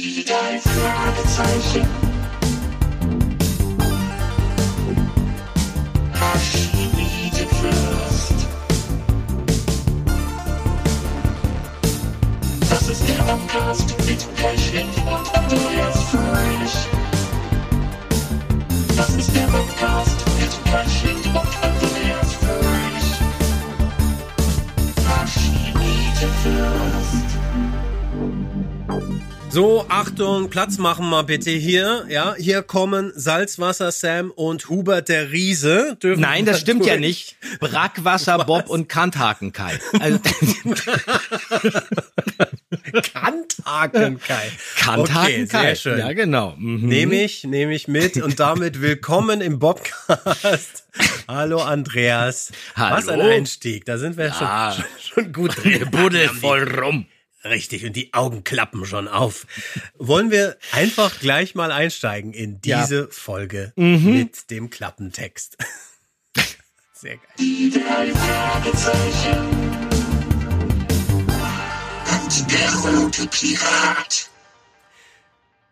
Die drei Fragezeichen. Das ist der Podcast mit Pechling und Andreas Fröhlich. Das ist der Podcast So, Achtung, Platz machen mal bitte hier. Ja, hier kommen Salzwasser Sam und Hubert der Riese. Dürfen Nein, das stimmt ja durch. nicht. Brackwasser Bob und Kanthaken Kai. Also, Kanthaken Kai. Kanthaken okay, Kai. Sehr schön. Ja, genau. Mhm. Nehme ich, nehme ich mit und damit willkommen im Bobcast. Hallo Andreas. Hallo. Was ein Einstieg. Da sind wir Ja. schon, schon, schon gut drin. Buddel voll rum. Richtig, und die Augen klappen schon auf. Wollen wir einfach gleich mal einsteigen in Ja. diese Folge mit dem Klappentext. Sehr geil. Die drei Fragezeichen. Und der rote Pirat.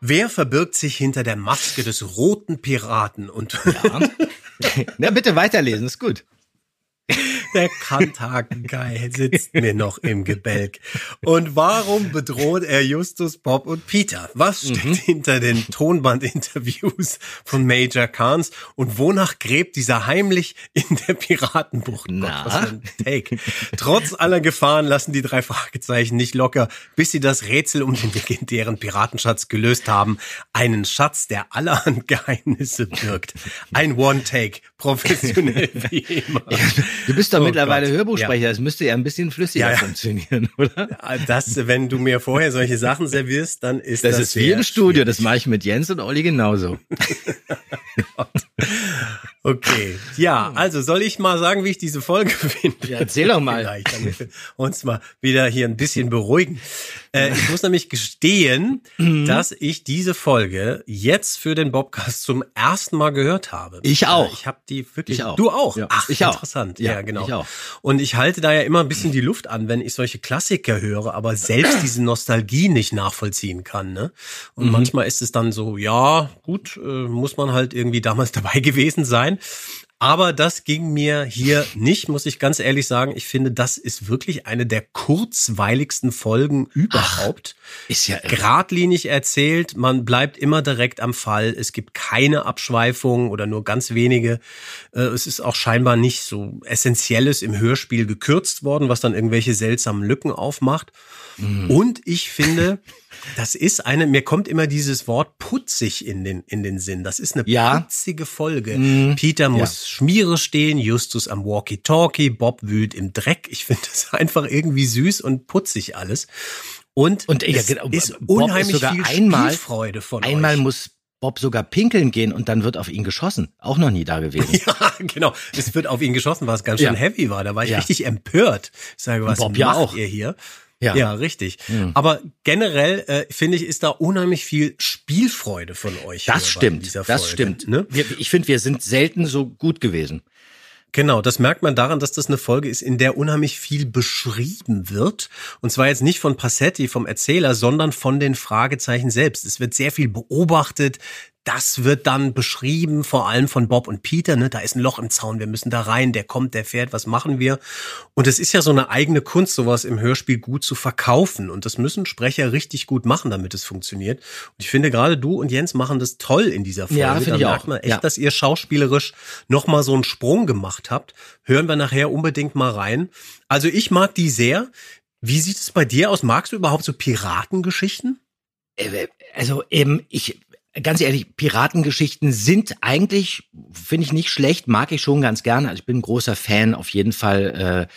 Wer verbirgt sich hinter der Maske des roten Piraten und Na, bitte weiterlesen, ist gut. Der Kanthaken-Kai sitzt mir noch im Gebälk. Und warum bedroht er Justus, Bob und Peter? Was steckt hinter den Tonbandinterviews von Major Kahns und wonach gräbt dieser heimlich in der Piratenbucht? Gott, Na? was für ein Take. Trotz aller Gefahren lassen die drei Fragezeichen nicht locker, bis sie das Rätsel um den legendären Piratenschatz gelöst haben. Einen Schatz, der allerhand Geheimnisse birgt. Ein One-Take, professionell wie immer. Du bist doch Oh mittlerweile Gott. Hörbuchsprecher, das müsste ja ein bisschen flüssiger Ja, ja. funktionieren, oder? Das, wenn du mir vorher solche Sachen servierst, dann ist das, Das, ist wie im Studio, schwierig. das mache ich mit Jens und Olli genauso. Okay, ja, also soll ich mal sagen, wie ich diese Folge finde? Ja, erzähl doch mal. Vielleicht, damit wir uns mal wieder hier ein bisschen beruhigen. Äh, ich muss nämlich gestehen, Mhm. dass ich diese Folge jetzt für den Bobcast zum ersten Mal gehört habe. Ich auch. Ich habe die wirklich. Ich auch. Du auch. Ja, Ach, ich auch. interessant. Ja, Ja, genau. ich auch. Und ich halte da ja immer ein bisschen die Luft an, wenn ich solche Klassiker höre, aber selbst diese Nostalgie nicht nachvollziehen kann. Ne? Mhm. Und manchmal ist es dann so, ja, gut, äh, muss man halt irgendwie damals dabei gewesen sein. Aber das ging mir hier nicht, muss ich ganz ehrlich sagen. Ich finde, das ist wirklich eine der kurzweiligsten Folgen überhaupt. Ist ja irre. Gradlinig erzählt, man bleibt immer direkt am Fall. Es gibt keine Abschweifungen oder nur ganz wenige. Äh, Es ist auch scheinbar nicht so Essentielles im Hörspiel gekürzt worden, was dann irgendwelche seltsamen Lücken aufmacht. Mhm. Und ich finde, das ist eine, mir kommt immer dieses Wort putzig in den, in den Sinn. Das ist eine Ja. putzige Folge. Mhm. Peter muss Schmiere stehen, Justus am Walkie-Talkie, Bob wühlt im Dreck. Ich finde das einfach irgendwie süß und putzig alles. Und, Und ja, es genau, ist Bob ist unheimlich sogar viel einmal- Spielfreude von Einmal euch. muss Bob sogar pinkeln gehen und dann wird auf ihn geschossen. Auch noch nie da gewesen. Ja, genau. Es wird auf ihn geschossen, was ganz schön Ja. heavy war. Da war ich Ja. richtig empört. Ich sage, was Bob ja macht auch. ihr hier? Ja. Ja, richtig. Aber generell äh, finde ich, ist da unheimlich viel Spielfreude von euch. Das stimmt, das stimmt. Ne? Wir, ich finde, wir sind selten so gut gewesen. Genau, das merkt man daran, dass das eine Folge ist, in der unheimlich viel beschrieben wird. Und zwar jetzt nicht von Passetti, vom Erzähler, sondern von den Fragezeichen selbst. Es wird sehr viel beobachtet. Das wird dann beschrieben, vor allem von Bob und Peter. Ne? Da ist ein Loch im Zaun, wir müssen da rein, der kommt, der fährt, was machen wir? Und es ist ja so eine eigene Kunst, sowas im Hörspiel gut zu verkaufen. Und das müssen Sprecher richtig gut machen, damit es funktioniert. Und ich finde, gerade du und Jens machen das toll in dieser Folge. Ja, finde da ich merkt auch. man echt, Ja. dass ihr schauspielerisch noch mal so einen Sprung gemacht habt. Hören wir nachher unbedingt mal rein. Also ich mag die sehr. Wie sieht es bei dir aus? Magst du überhaupt so Piratengeschichten? Äh, Also eben, ich, ganz ehrlich, Piratengeschichten sind eigentlich, finde ich nicht schlecht, mag ich schon ganz gerne. Also ich bin ein großer Fan auf jeden Fall äh,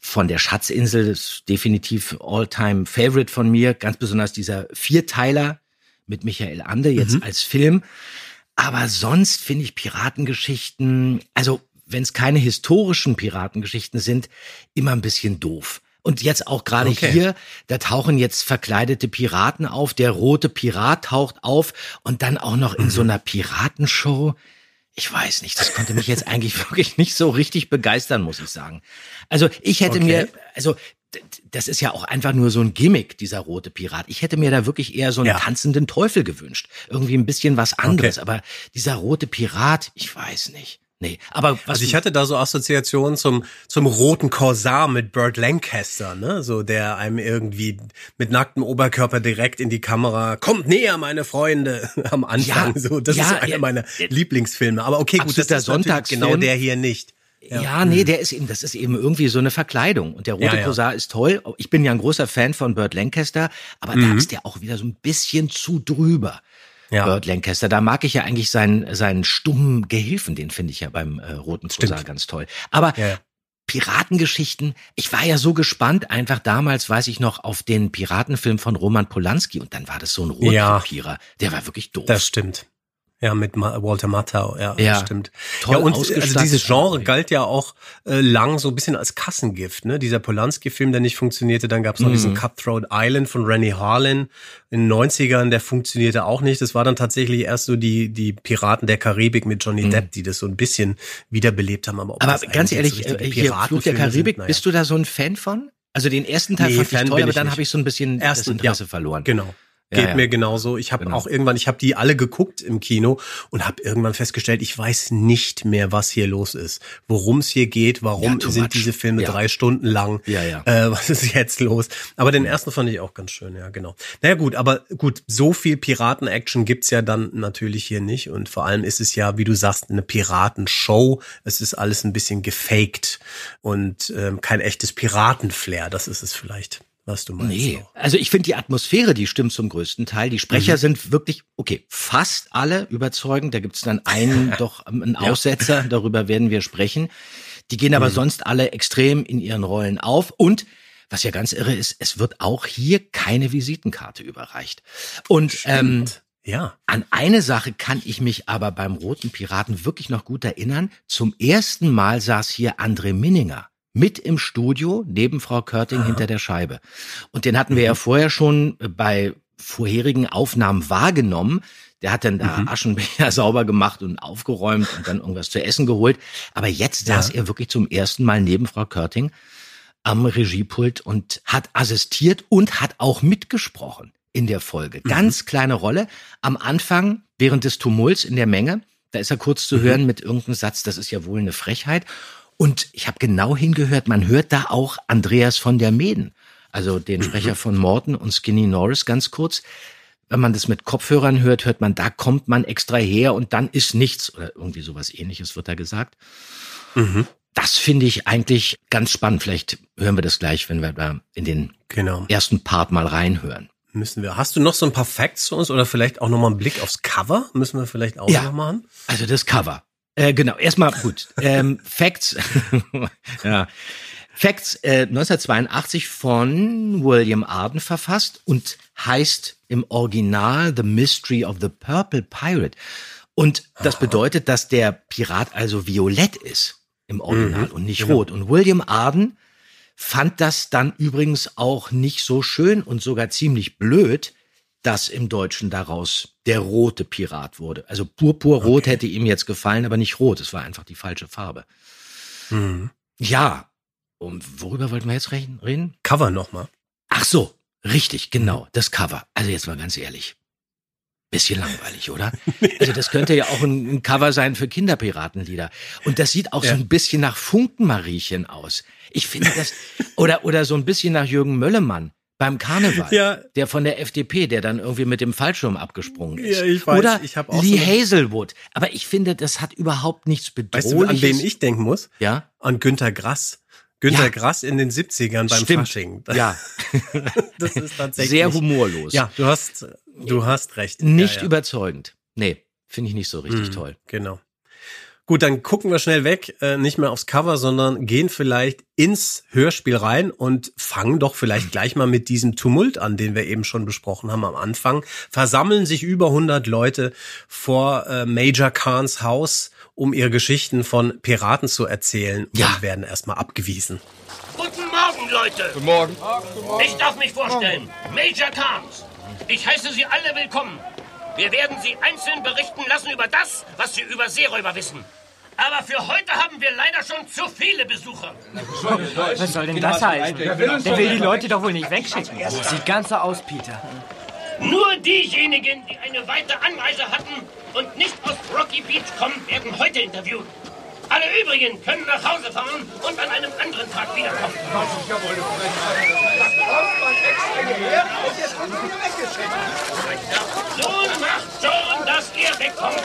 von der Schatzinsel, das ist definitiv All-Time Favorite von mir, ganz besonders dieser Vierteiler mit Michael Ande jetzt als Film. Aber sonst finde ich Piratengeschichten, also wenn es keine historischen Piratengeschichten sind, immer ein bisschen doof. Und jetzt auch gerade Okay. hier, da tauchen jetzt verkleidete Piraten auf, der rote Pirat taucht auf und dann auch noch in so einer Piratenshow. Ich weiß nicht, das konnte mich jetzt eigentlich wirklich nicht so richtig begeistern, muss ich sagen. Also ich hätte Okay. mir, also das ist ja auch einfach nur so ein Gimmick, dieser rote Pirat. Ich hätte mir da wirklich eher so einen Ja. tanzenden Teufel gewünscht. Irgendwie ein bisschen was anderes. Aber dieser rote Pirat, ich weiß nicht. Nee, aber was Also ich hatte da so Assoziationen zum, zum roten Korsar mit Burt Lancaster, ne? So der einem irgendwie mit nacktem Oberkörper direkt in die Kamera, kommt näher, meine Freunde, am Anfang. Ja, so, das ja, ist so einer ja. meiner Lieblingsfilme. Aber okay, gut, das ist natürlich Sonntagsfilm. genau der hier nicht. Ja, nee, der ist eben, das ist eben irgendwie so eine Verkleidung. Und der rote Ja, ja. Korsar ist toll. Ich bin ja ein großer Fan von Burt Lancaster, aber da Mhm. ist der auch wieder so ein bisschen zu drüber. Ja. Burt Lancaster, da mag ich ja eigentlich seinen, seinen stummen Gehilfen, den finde ich ja beim äh, roten Stimmt. ganz toll. Aber Ja, ja. Piratengeschichten, ich war ja so gespannt, einfach damals, weiß ich noch, auf den Piratenfilm von Roman Polanski und dann war das so ein Ja. Rotkopierer. Der war wirklich doof. Das stimmt. Ja, mit Ma Walter Matthau, ja, Ja. stimmt. Toll ja, und also ausgestattet. dieses Genre galt ja auch äh, lang so ein bisschen als Kassengift, ne? Dieser Polanski-Film, der nicht funktionierte, dann gab's noch Mhm. diesen Cutthroat Island von Rennie Harlin in den 90ern, der funktionierte auch nicht. Das war dann tatsächlich erst so die, die Piraten der Karibik mit Johnny Depp, die das so ein bisschen wiederbelebt haben. Aber, Mhm. Aber ganz ehrlich, so äh, hier Fluch der Karibik, sind, naja. bist du da so ein Fan von? Also den ersten Teil Nee, fand Fan ich toll, bin aber dann habe ich so ein bisschen Ersten, das Interesse ja. verloren. Genau. Ja, Geht ja. mir genauso. Ich habe Genau. auch irgendwann, ich habe die alle geguckt im Kino und habe irgendwann festgestellt, ich weiß nicht mehr, was hier los ist, worum es hier geht, warum Ja, sind much. diese Filme Ja. drei Stunden lang, Ja, ja. Äh, was ist jetzt los? Aber den ersten fand ich auch ganz schön, ja genau. Naja gut, aber gut, so viel Piraten-Action gibt's ja dann natürlich hier nicht und vor allem ist es ja, wie du sagst, eine Piratenshow. Es ist alles ein bisschen gefaked und ähm, kein echtes Piratenflair. Das ist es vielleicht, was du meinst. Nee, auch. also ich finde die Atmosphäre, die stimmt zum größten Teil. Die Sprecher Mhm. sind wirklich, okay, fast alle überzeugend. Da gibt's dann einen, doch ähm, einen Aussetzer, darüber werden wir sprechen. Die gehen Mhm. aber sonst alle extrem in ihren Rollen auf. Und was ja ganz irre ist, es wird auch hier keine Visitenkarte überreicht. Und ähm, Ja. An eine Sache kann ich mich aber beim Roten Piraten wirklich noch gut erinnern. Zum ersten Mal saß hier André Minninger mit im Studio neben Frau Körting hinter der Scheibe. Und den hatten wir ja vorher schon bei vorherigen Aufnahmen wahrgenommen. Der hat dann da Aschenbecher sauber gemacht und aufgeräumt und dann irgendwas zu essen geholt. Aber jetzt saß er wirklich zum ersten Mal neben Frau Körting am Regiepult und hat assistiert und hat auch mitgesprochen in der Folge. Ganz kleine Rolle. Am Anfang, während des Tumults in der Menge, da ist er kurz zu hören mit irgendeinem Satz, das ist ja wohl eine Frechheit. Und ich habe genau hingehört, man hört da auch Andreas von der Meden, also den Sprecher von Morton und Skinny Norris ganz kurz. Wenn man das mit Kopfhörern hört, hört man, da kommt man extra her und dann ist nichts oder irgendwie sowas ähnliches wird da gesagt. Das finde ich eigentlich ganz spannend. Vielleicht hören wir das gleich, wenn wir da in den Genau. ersten Part mal reinhören. Müssen wir. Hast du noch so ein paar Facts zu uns oder vielleicht auch noch mal einen Blick aufs Cover? Müssen wir vielleicht auch Ja. noch machen? Also das Cover. Äh, genau, erstmal gut. Ähm, Facts. ja. Facts äh, 1982 von William Arden verfasst und heißt im Original The Mystery of the Purple Pirate. Und das bedeutet, dass der Pirat also violett ist im Original und nicht rot. Und William Arden fand das dann übrigens auch nicht so schön und sogar ziemlich blöd, dass im Deutschen daraus der rote Pirat wurde. Also purpurrot hätte ihm jetzt gefallen, aber nicht rot. Es war einfach die falsche Farbe. Mhm. Ja. Und worüber wollten wir jetzt reden? Cover noch mal. Ach so, richtig, genau, das Cover. Also jetzt mal ganz ehrlich. Bisschen langweilig, oder? Also das könnte ja auch ein, ein Cover sein für Kinderpiratenlieder. Und das sieht auch so Ja. ein bisschen nach Funkenmariechen aus. Ich finde das, oder, oder so ein bisschen nach Jürgen Möllemann beim Karneval. Ja. Der von der FDP, der dann irgendwie mit dem Fallschirm abgesprungen ist. Ja, ich weiß, Oder ich hab auch Lee so- Hazelwood. Aber ich finde, das hat überhaupt nichts Weißt du, an wen Bedrohliches. ich denken muss? ja? An Günter Grass. Günter Ja. Grass in den 70ern beim Stimmt. Fasching. Ja, Das ist tatsächlich. sehr humorlos. Ja, du hast, du hast recht. Nicht ja, ja. überzeugend. Nee, finde ich nicht so richtig Mhm, toll. Genau. Gut, dann gucken wir schnell weg, äh, nicht mehr aufs Cover, sondern gehen vielleicht ins Hörspiel rein und fangen doch vielleicht gleich mal mit diesem Tumult an, den wir eben schon besprochen haben am Anfang. Versammeln sich über 100 Leute vor äh, Major Khans Haus, um ihre Geschichten von Piraten zu erzählen Ja. und werden erstmal abgewiesen. Guten Morgen, Leute. Guten Morgen. Ich darf mich vorstellen. Major Carnes. Ich heiße Sie alle willkommen. Wir werden Sie einzeln berichten lassen über das, was Sie über Seeräuber wissen. Aber für heute haben wir leider schon zu viele Besucher. Was soll denn das heißen? Der will die Leute doch wohl nicht wegschicken. Sieht ganz so aus, Peter. Nur diejenigen, die eine weite Anreise hatten und nicht aus Rocky Beach kommen, werden heute interviewt. Alle übrigen können nach Hause fahren und an einem anderen Tag wiederkommen. Nun macht schon, dass ihr wegkommt.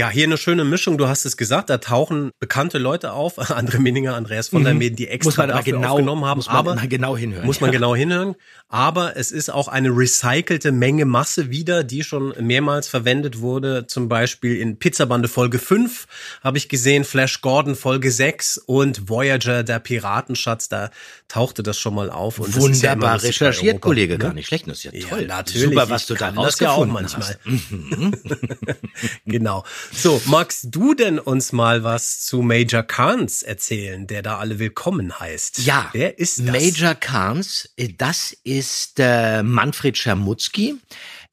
Ja, hier eine schöne Mischung. Du hast es gesagt, da tauchen bekannte Leute auf, André Minninger, Andreas von der Meden, die extra dafür genau- aufgenommen haben. muss man aber genau hinhören. Muss man Ja. genau hinhören. Aber es ist auch eine recycelte Menge Masse wieder, die schon mehrmals verwendet wurde. Zum Beispiel in Pizzabande Folge 5 habe ich gesehen, Flash Gordon Folge 6 und Voyager, der Piratenschatz, da tauchte das schon mal auf. Und ja Wunderbar bei recherchiert, Europa, Kollege, ne? gar nicht schlecht. Das ist ja Ja, toll. natürlich. Super, was Ich du da ja rausgefunden manchmal. hast. Genau. So, magst du denn uns mal was zu Major Kahns erzählen, der da alle willkommen heißt? Ja, Wer ist das? Major Kahns, äh, das ist äh, Manfred Schermutzki.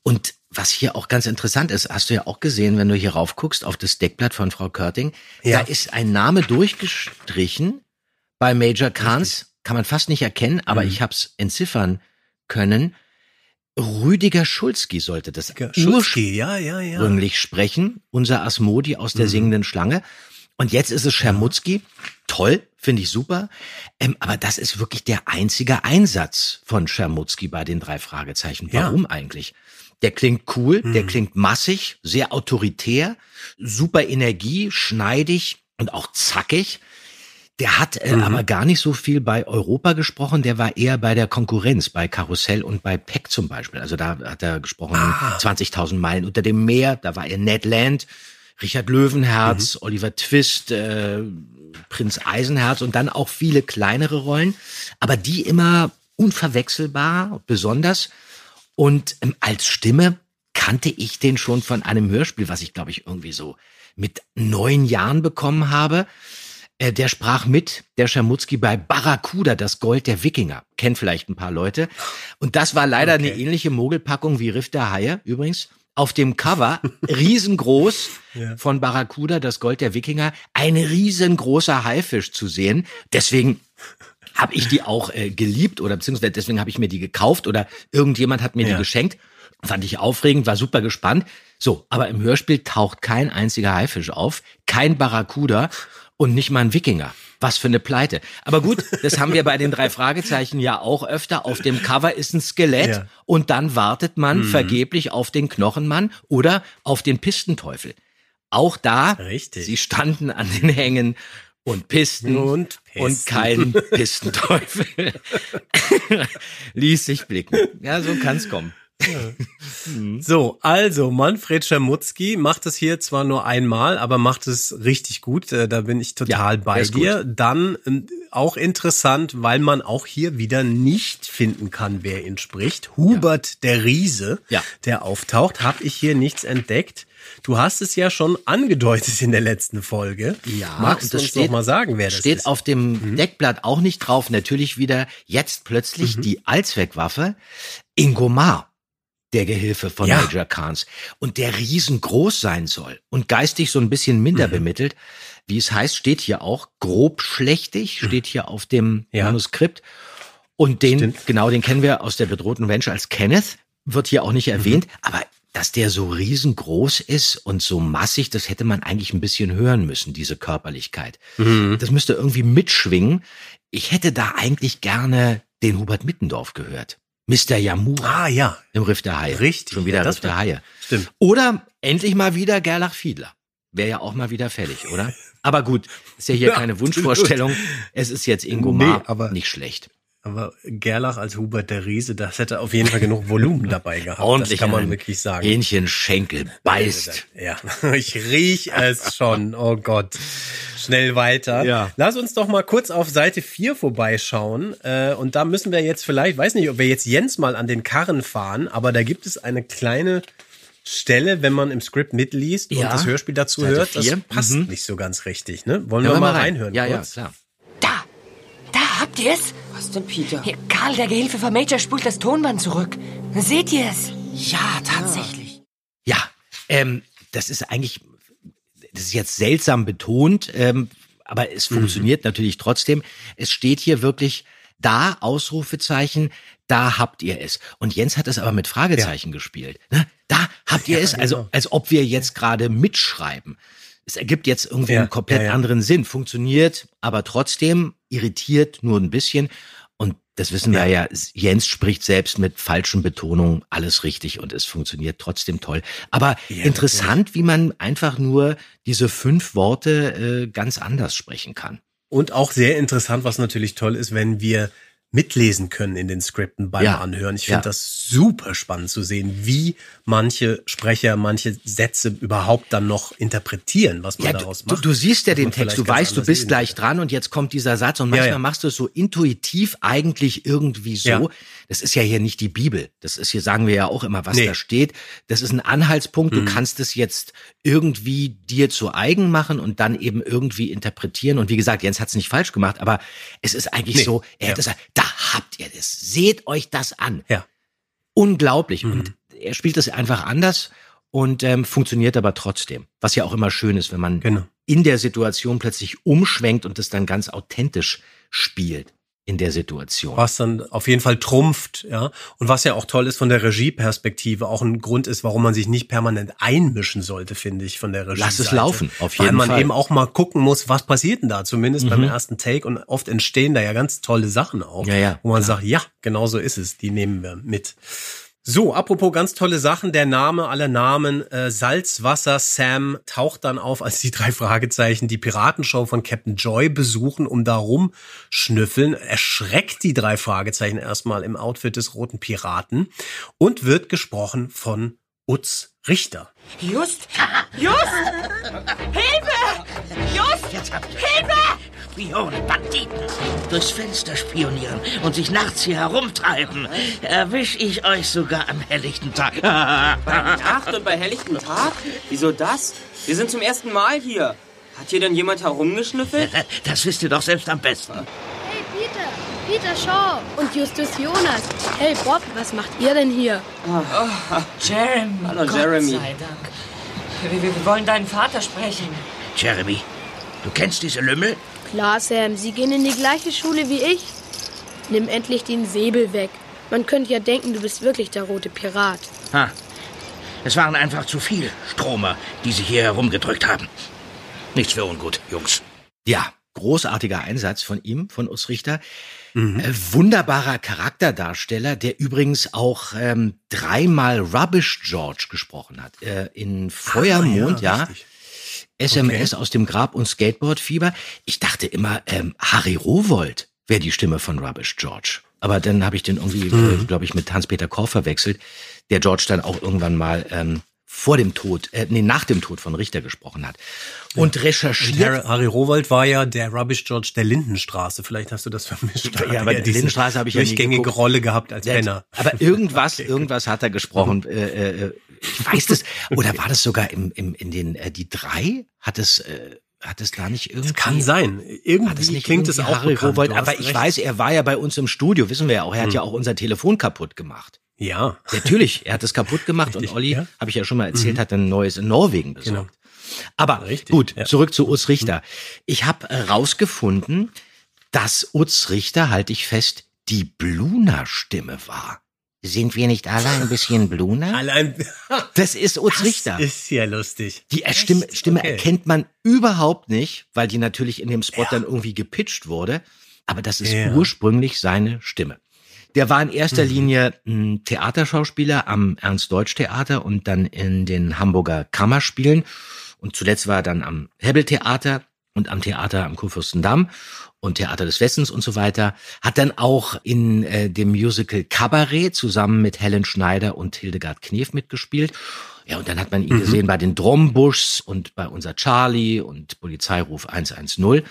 Und was hier auch ganz interessant ist, hast du ja auch gesehen, wenn du hier raufguckst auf das Deckblatt von Frau Körting, Ja. da ist ein Name durchgestrichen bei Major Kahns, kann man fast nicht erkennen, aber Mhm. ich habe es entziffern können. Rüdiger Schulzki sollte das Schulzki, ja, ja, ja. ursprünglich sprechen, unser Asmodi aus der singenden Schlange. Und jetzt ist es Schermutzki. Toll, finde ich super. Ähm, aber das ist wirklich der einzige Einsatz von Schermutzki bei den drei Fragezeichen. Ja. Warum eigentlich? Der klingt cool, der klingt massig, sehr autoritär, super Energie, schneidig und auch zackig. Der hat äh, aber gar nicht so viel bei Europa gesprochen, der war eher bei der Konkurrenz, bei Karussell und bei Peck zum Beispiel. Also da hat er gesprochen, 20.000 Meilen unter dem Meer, da war er Ned Land, Richard Löwenherz, Oliver Twist, äh, Prinz Eisenherz und dann auch viele kleinere Rollen, aber die immer unverwechselbar, besonders. Und ähm, als Stimme kannte ich den schon von einem Hörspiel, was ich glaube ich irgendwie so mit neun Jahren bekommen habe. Äh, der sprach mit, der Schermutzki bei Barracuda, das Gold der Wikinger. Kennt vielleicht ein paar Leute. Und das war leider eine ähnliche Mogelpackung wie Riff der Haie, übrigens. Auf dem Cover, riesengroß, von Barracuda, das Gold der Wikinger, ein riesengroßer Haifisch zu sehen. Deswegen habe ich die auch äh, geliebt oder beziehungsweise deswegen habe ich mir die gekauft oder irgendjemand hat mir Ja. die geschenkt. Fand ich aufregend, war super gespannt. So, aber im Hörspiel taucht kein einziger Haifisch auf, kein Barracuda und nicht mal ein Wikinger. Was für eine Pleite. Aber gut, das haben wir bei den drei Fragezeichen ja auch öfter. Auf dem Cover ist ein Skelett Ja. und dann wartet man vergeblich auf den Knochenmann oder auf den Pistenteufel. Auch da, Richtig. sie standen an den Hängen und Pisten Und und Pisten. kein Pistenteufel ließ sich blicken. Ja, so kann's kommen. So, also Manfred Schermutzki macht es hier zwar nur einmal, aber macht es richtig gut. Äh, Da bin ich total Ja, bei ist gut. dir. Dann ähm, auch interessant, weil man auch hier wieder nicht finden kann, wer ihn spricht. Hubert der Riese, Ja. der auftaucht, habe ich hier nichts entdeckt. Du hast es ja schon angedeutet in der letzten Folge. Magst und du uns noch mal sagen, wer das steht ist? auf dem Deckblatt auch nicht drauf. Natürlich wieder jetzt plötzlich die Allzweckwaffe Ingomar, der Gehilfe von Ja. Major Kahns. Und der riesengroß sein soll und geistig so ein bisschen minder bemittelt. Wie es heißt, steht hier auch grob schlechtig, steht hier auf dem Ja. Manuskript. Und den, Stimmt. genau, den kennen wir aus der bedrohten Mensch als Kenneth, wird hier auch nicht erwähnt, aber dass der so riesengroß ist und so massig, das hätte man eigentlich ein bisschen hören müssen, diese Körperlichkeit. Das müsste irgendwie mitschwingen. Ich hätte da eigentlich gerne den Hubert Mittendorf gehört. Mr. Yamura Ah ja, im Riff der Haie. Richtig, Schon wieder ja, Riff der Haie. stimmt. Oder endlich mal wieder Gerlach Fiedler. Wäre ja auch mal wieder fällig, oder? Aber gut, ist ja hier Ja, keine Wunschvorstellung. Es ist jetzt Ingomar Nee, aber- nicht schlecht. Aber Gerlach als Hubert der Riese, das hätte auf jeden Fall genug Volumen dabei gehabt. Ordentlich das kann man wirklich sagen. Hähnchenschenkel beißt. Ja, ich riech es schon. Oh Gott. Schnell weiter. Ja. Lass uns doch mal kurz auf Seite 4 vorbeischauen. Äh, und da müssen wir jetzt vielleicht, weiß nicht, ob wir jetzt Jens mal an den Karren fahren, aber da gibt es eine kleine Stelle, wenn man im Skript mitliest Ja. und das Hörspiel dazu Seite hört, das vier. passt Mhm. nicht so ganz richtig. Ne? Wollen Hören wir mal rein. reinhören? Ja, ja, kurz? klar. Da! Da habt ihr es? Was denn, Peter? Hier, Karl, der Gehilfe von Major, spult das Tonband zurück. Seht ihr es? Ja, tatsächlich. Ja, ähm, das ist eigentlich, das ist jetzt seltsam betont, ähm, aber es funktioniert natürlich trotzdem. Es steht hier wirklich da, Ausrufezeichen, da habt ihr es. Und Jens hat es aber mit Fragezeichen gespielt. Ne? Da habt ihr Ja, es, also genau. als ob wir jetzt gerade mitschreiben. Es ergibt jetzt irgendwie Ja, einen komplett ja, ja. anderen Sinn. Funktioniert, aber trotzdem irritiert nur ein bisschen. Und das wissen wir ja, Jens spricht selbst mit falschen Betonungen alles richtig und es funktioniert trotzdem toll. Aber interessant, wie man einfach nur diese fünf Worte äh, ganz anders sprechen kann. Und auch sehr interessant, was natürlich toll ist, wenn wir mitlesen können in den Skripten beim Ja. Anhören. Ich Ja. finde das super spannend zu sehen, wie manche Sprecher manche Sätze überhaupt dann noch interpretieren, was man Ja, du, daraus du, macht. du siehst ja den Text, du weißt, du bist gleich könnte. dran und jetzt kommt dieser Satz und manchmal ja. machst du es so intuitiv eigentlich irgendwie so. Ja. Das ist ja hier nicht die Bibel. Das ist hier, sagen wir ja auch immer, was Nee. da steht. Das ist ein Anhaltspunkt. Mhm. Du kannst es jetzt irgendwie dir zu eigen machen und dann eben irgendwie interpretieren. Und wie gesagt, Jens hat es nicht falsch gemacht, aber es ist eigentlich Nee. so, er Ja. hätte gesagt, da habt ihr das. Seht euch das an. Ja. Unglaublich. Mhm. Und er spielt das einfach anders und ähm, funktioniert aber trotzdem. Was ja auch immer schön ist, wenn man Genau. in der Situation plötzlich umschwenkt und das dann ganz authentisch spielt in der Situation. was dann auf jeden Fall trumpft, ja. Und was ja auch toll ist von der Regieperspektive, auch ein Grund ist, warum man sich nicht permanent einmischen sollte, finde ich, von der Regie. Lass es laufen, auf Weil jeden man Fall. eben auch mal gucken muss, was passiert denn da, zumindest beim Mhm. ersten Take. Und oft entstehen da ja ganz tolle Sachen auch, Ja, ja, wo man klar. sagt, ja, genau so ist es, die nehmen wir mit. So, apropos ganz tolle Sachen, der Name aller Namen, äh, Salzwasser Sam taucht dann auf, als die drei Fragezeichen die Piratenshow von Captain Joy besuchen, um da rumschnüffeln, erschreckt die drei Fragezeichen erstmal im Outfit des roten Piraten und wird gesprochen von Utz Richter. Just! Just! Hilfe! Just! Hilfe! Spione, Banditen, durchs Fenster spionieren und sich nachts hier herumtreiben. Erwisch ich euch sogar am helllichten Tag. Bei Nacht und bei helllichtem Tag? Wieso das? Wir sind zum ersten Mal hier. Hat hier denn jemand herumgeschnüffelt? Das wisst ihr doch selbst am besten. Peter, Shaw und Justus Jonas. Hey Bob, was macht ihr denn hier? Jeremy. Hallo, Gott Jeremy. sei Dank. Wir, wir, wir wollen deinen Vater sprechen. Jeremy, du kennst diese Lümmel? Klar, Sam, sie gehen in die gleiche Schule wie ich. Nimm endlich den Säbel weg. Man könnte ja denken, du bist wirklich der rote Pirat. Ha. Es waren einfach zu viel Stromer, die sich hier herumgedrückt haben. Nichts für ungut, Jungs. Ja, großartiger Einsatz von ihm, von Urs Richter. Mhm. Äh, wunderbarer Charakterdarsteller, der übrigens auch ähm, dreimal Rubbish George gesprochen hat. Äh, in Feuermond, Ah, ja. richtig. SMS aus dem Grab und Skateboardfieber. Ich dachte immer, ähm, Harry Rowold wäre die Stimme von Rubbish George. Aber dann habe ich den irgendwie, Mhm. äh, glaube ich, mit Hans-Peter Korf verwechselt, der George dann auch irgendwann mal ähm, vor dem Tod, äh, nee, nach dem Tod von Richter gesprochen hat. Und recherchiert. Harry, Harry Rowold war ja der Rubbish George der Lindenstraße. Vielleicht hast du das vermischt. Ja, aber er die Lindenstraße habe ich ja nie durchgängige geguckt. Rolle gehabt als Penner. Aber irgendwas, irgendwas hat er gesprochen. Äh, äh, ich weiß das. Oder war das sogar im, im, in den äh, die drei? Hat es äh, hat es da nicht irgendwie? Das kann sein. Es Irgendwie nicht klingt es auch Harry bekannt. Rowold, aber ich recht. weiß, er war ja bei uns im Studio, wissen wir ja auch. Er hat Hm. ja auch unser Telefon kaputt gemacht. Ja. Natürlich, er hat es kaputt gemacht Richtig, und Olli, ja. habe ich ja schon mal erzählt, hat ein neues in Norwegen besorgt. Aber Richtig, gut, ja. zurück zu Utz Richter. Ich habe herausgefunden, dass Utz Richter, halte ich fest, die Bluna-Stimme war. Sind wir nicht alle ein bisschen Bluna? Allein Das ist Utz das Richter. ist ja lustig. Die äh, Stimme? Stimme Okay. erkennt man überhaupt nicht, weil die natürlich in dem Spot dann irgendwie gepitcht wurde. Aber das ist Ja. ursprünglich seine Stimme. Der war in erster Mhm. Linie ein Theaterschauspieler am Ernst-Deutsch-Theater und dann in den Hamburger Kammerspielen. Und zuletzt war er dann am Hebbeltheater und am Theater am Kurfürstendamm und Theater des Westens und so weiter. Hat dann auch in äh, dem Musical Cabaret zusammen mit Helen Schneider und Hildegard Knef mitgespielt. Ja, und dann hat man ihn gesehen bei den Drombuschs und bei unser Charlie und Polizeiruf 110.